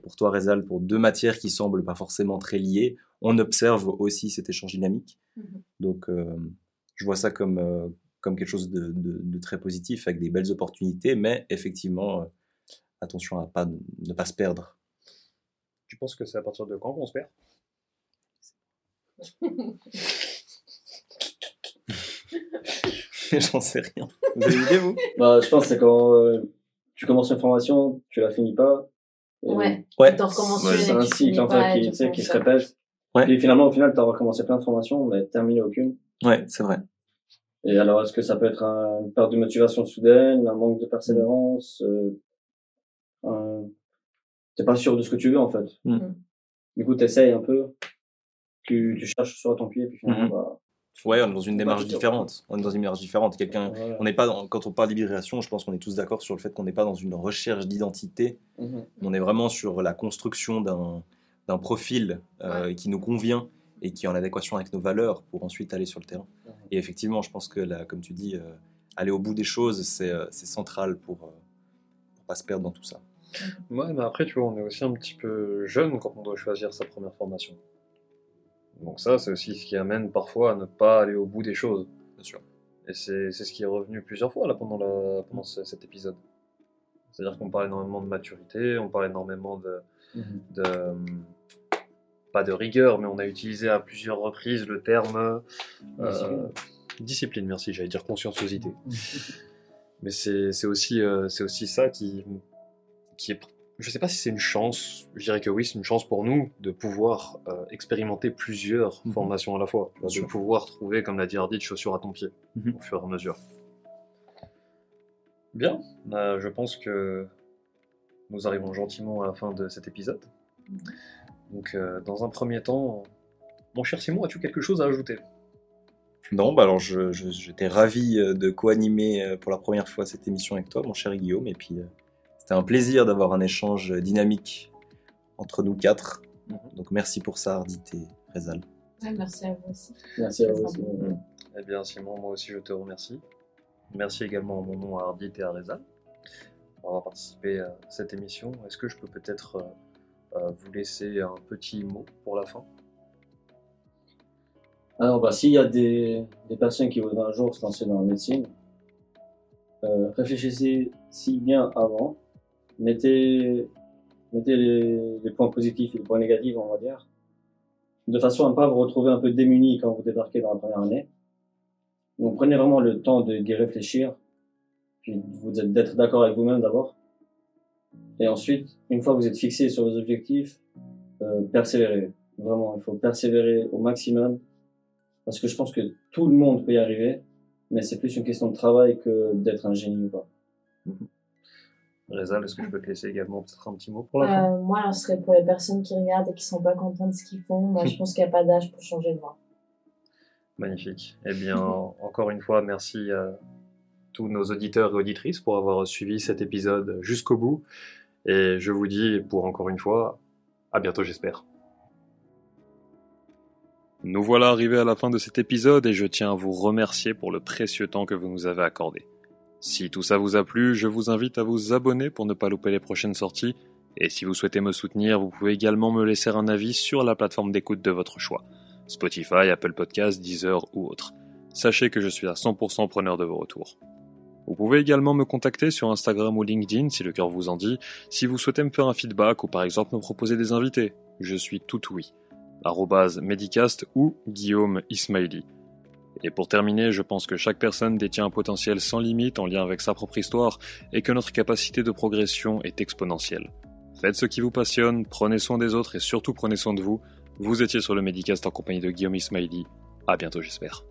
S2: pour toi, Rezal, pour deux matières qui semblent pas forcément très liées, on observe aussi cet échange dynamique. Mmh Donc, je vois ça comme, comme quelque chose de, de, très positif, avec des belles opportunités, mais effectivement, euh, attention à pas, ne pas se perdre.
S1: Tu penses que c'est à partir de quand qu'on se perd?
S2: J'en sais rien. Vous avez une idée, vous?
S4: Bah, Je pense que c'est quand euh, tu commences une formation, tu la finis pas.
S3: ouais.
S2: ouais.
S4: C'est un cycle en fait, qui, qui se répète. Ouais. Et finalement, au final, tu as recommencé plein de formations, mais terminé aucune.
S2: Ouais, c'est vrai.
S4: Et alors, est-ce que ça peut être un, une perte de motivation soudaine, un manque de persévérance euh, un... T'es pas sûr de ce que tu veux, en fait. Mm. mm. Du coup, t'essayes un peu, tu, tu cherches sur ton pied, et puis finalement, mm-hmm. bah,
S2: Ouais, on est dans une démarche différente. On est dans une démarche différente. Quelqu'un, on n'est pas dans, quand on parle d'hybridation, je pense qu'on est tous d'accord sur le fait qu'on n'est pas dans une recherche d'identité. Mm-hmm. On est vraiment sur la construction d'un, profil euh, qui nous convient et qui est en adéquation avec nos valeurs pour ensuite aller sur le terrain. Et effectivement, je pense que, là, comme tu dis, euh, aller au bout des choses, c'est euh, central pour ne pas se perdre dans tout ça.
S1: Ouais, mais après, tu vois, on est aussi un petit peu jeune quand on doit choisir sa première formation. Donc ça, c'est aussi ce qui amène parfois à ne pas aller au bout des choses.
S2: Bien sûr.
S1: Et c'est ce qui est revenu plusieurs fois là pendant, la, pendant cet épisode. C'est-à-dire qu'on parle énormément de maturité, on parle énormément de, mhm. de pas de rigueur, mais on a utilisé à plusieurs reprises le terme euh, discipline. Merci, j'allais dire conscienciosité. mais c'est aussi, euh, aussi ça qui, qui est je sais pas si c'est une chance, je dirais que oui, c'est une chance pour nous de pouvoir euh, expérimenter plusieurs
S2: Mhm.
S1: formations à la fois,
S2: Bien
S1: de
S2: sûr.
S1: pouvoir trouver, comme l'a dit Ardit, chaussures à ton pied
S2: Mhm.
S1: au fur et à mesure. Bien, Euh, je pense que nous arrivons gentiment à la fin de cet épisode. Donc, euh, dans un premier temps, mon cher Simon, as-tu quelque chose à ajouter?
S2: Non, bah alors j'étais ravi euh, de co-animer pour la première fois cette émission avec toi, mon cher Guillaume, et puis euh, c'était un plaisir d'avoir un échange dynamique entre nous quatre.
S1: Mhm.
S2: Donc merci pour ça, Ardit et Rezal.
S3: Ouais, merci à vous aussi.
S4: Merci à vous aussi.
S1: Eh bien, Simon, moi aussi, je te remercie. Merci également en mon nom à Ardit et à Reza pour avoir participé à cette émission. Est-ce que je peux peut-être euh, euh, vous laisser un petit mot pour la fin?
S4: Alors, bah, s'il y a des, des personnes qui voudraient un jour se lancer dans la médecine, euh, réfléchissez si bien avant. Mettez, mettez les, les points positifs et les points négatifs, on va dire, de façon à ne pas vous retrouver un peu démuni quand vous débarquez dans la première année. Donc, prenez vraiment le temps d'y réfléchir, puis vous êtes- d'être d'accord avec vous-même d'abord. Et ensuite, une fois que vous êtes fixé sur vos objectifs, euh, persévérez. Vraiment, il faut persévérer au maximum parce que je pense que tout le monde peut y arriver, mais c'est plus une question de travail que d'être un génie ou pas.
S1: Reza, est-ce que je peux te laisser également peut-être un petit mot pour la fin?
S3: Euh, moi, alors, ce serait pour les personnes qui regardent et qui sont pas contentes de ce qu'ils font. Moi, je pense qu'il n'y a pas d'âge pour changer de voie.
S1: Magnifique. Eh bien, encore une fois, merci à tous nos auditeurs et auditrices pour avoir suivi cet épisode jusqu'au bout. Et je vous dis, pour encore une fois, à bientôt, j'espère. Nous voilà arrivés à la fin de cet épisode et je tiens à vous remercier pour le précieux temps que vous nous avez accordé. Si tout ça vous a plu, je vous invite à vous abonner pour ne pas louper les prochaines sorties. Et si vous souhaitez me soutenir, vous pouvez également me laisser un avis sur la plateforme d'écoute de votre choix. Spotify, Apple Podcasts, Deezer ou autre. Sachez que je suis à 100% preneur de vos retours. Vous pouvez également me contacter sur Instagram ou LinkedIn si le cœur vous en dit, si vous souhaitez me faire un feedback ou par exemple me proposer des invités. Je suis tout oui. Arrobase Medicast ou Guillaume Ismaili. Et pour terminer, je pense que chaque personne détient un potentiel sans limite en lien avec sa propre histoire et que notre capacité de progression est exponentielle. Faites ce qui vous passionne, prenez soin des autres et surtout prenez soin de vous. Vous étiez sur le Medicast en compagnie de Guillaume Ismaili. À bientôt, j'espère.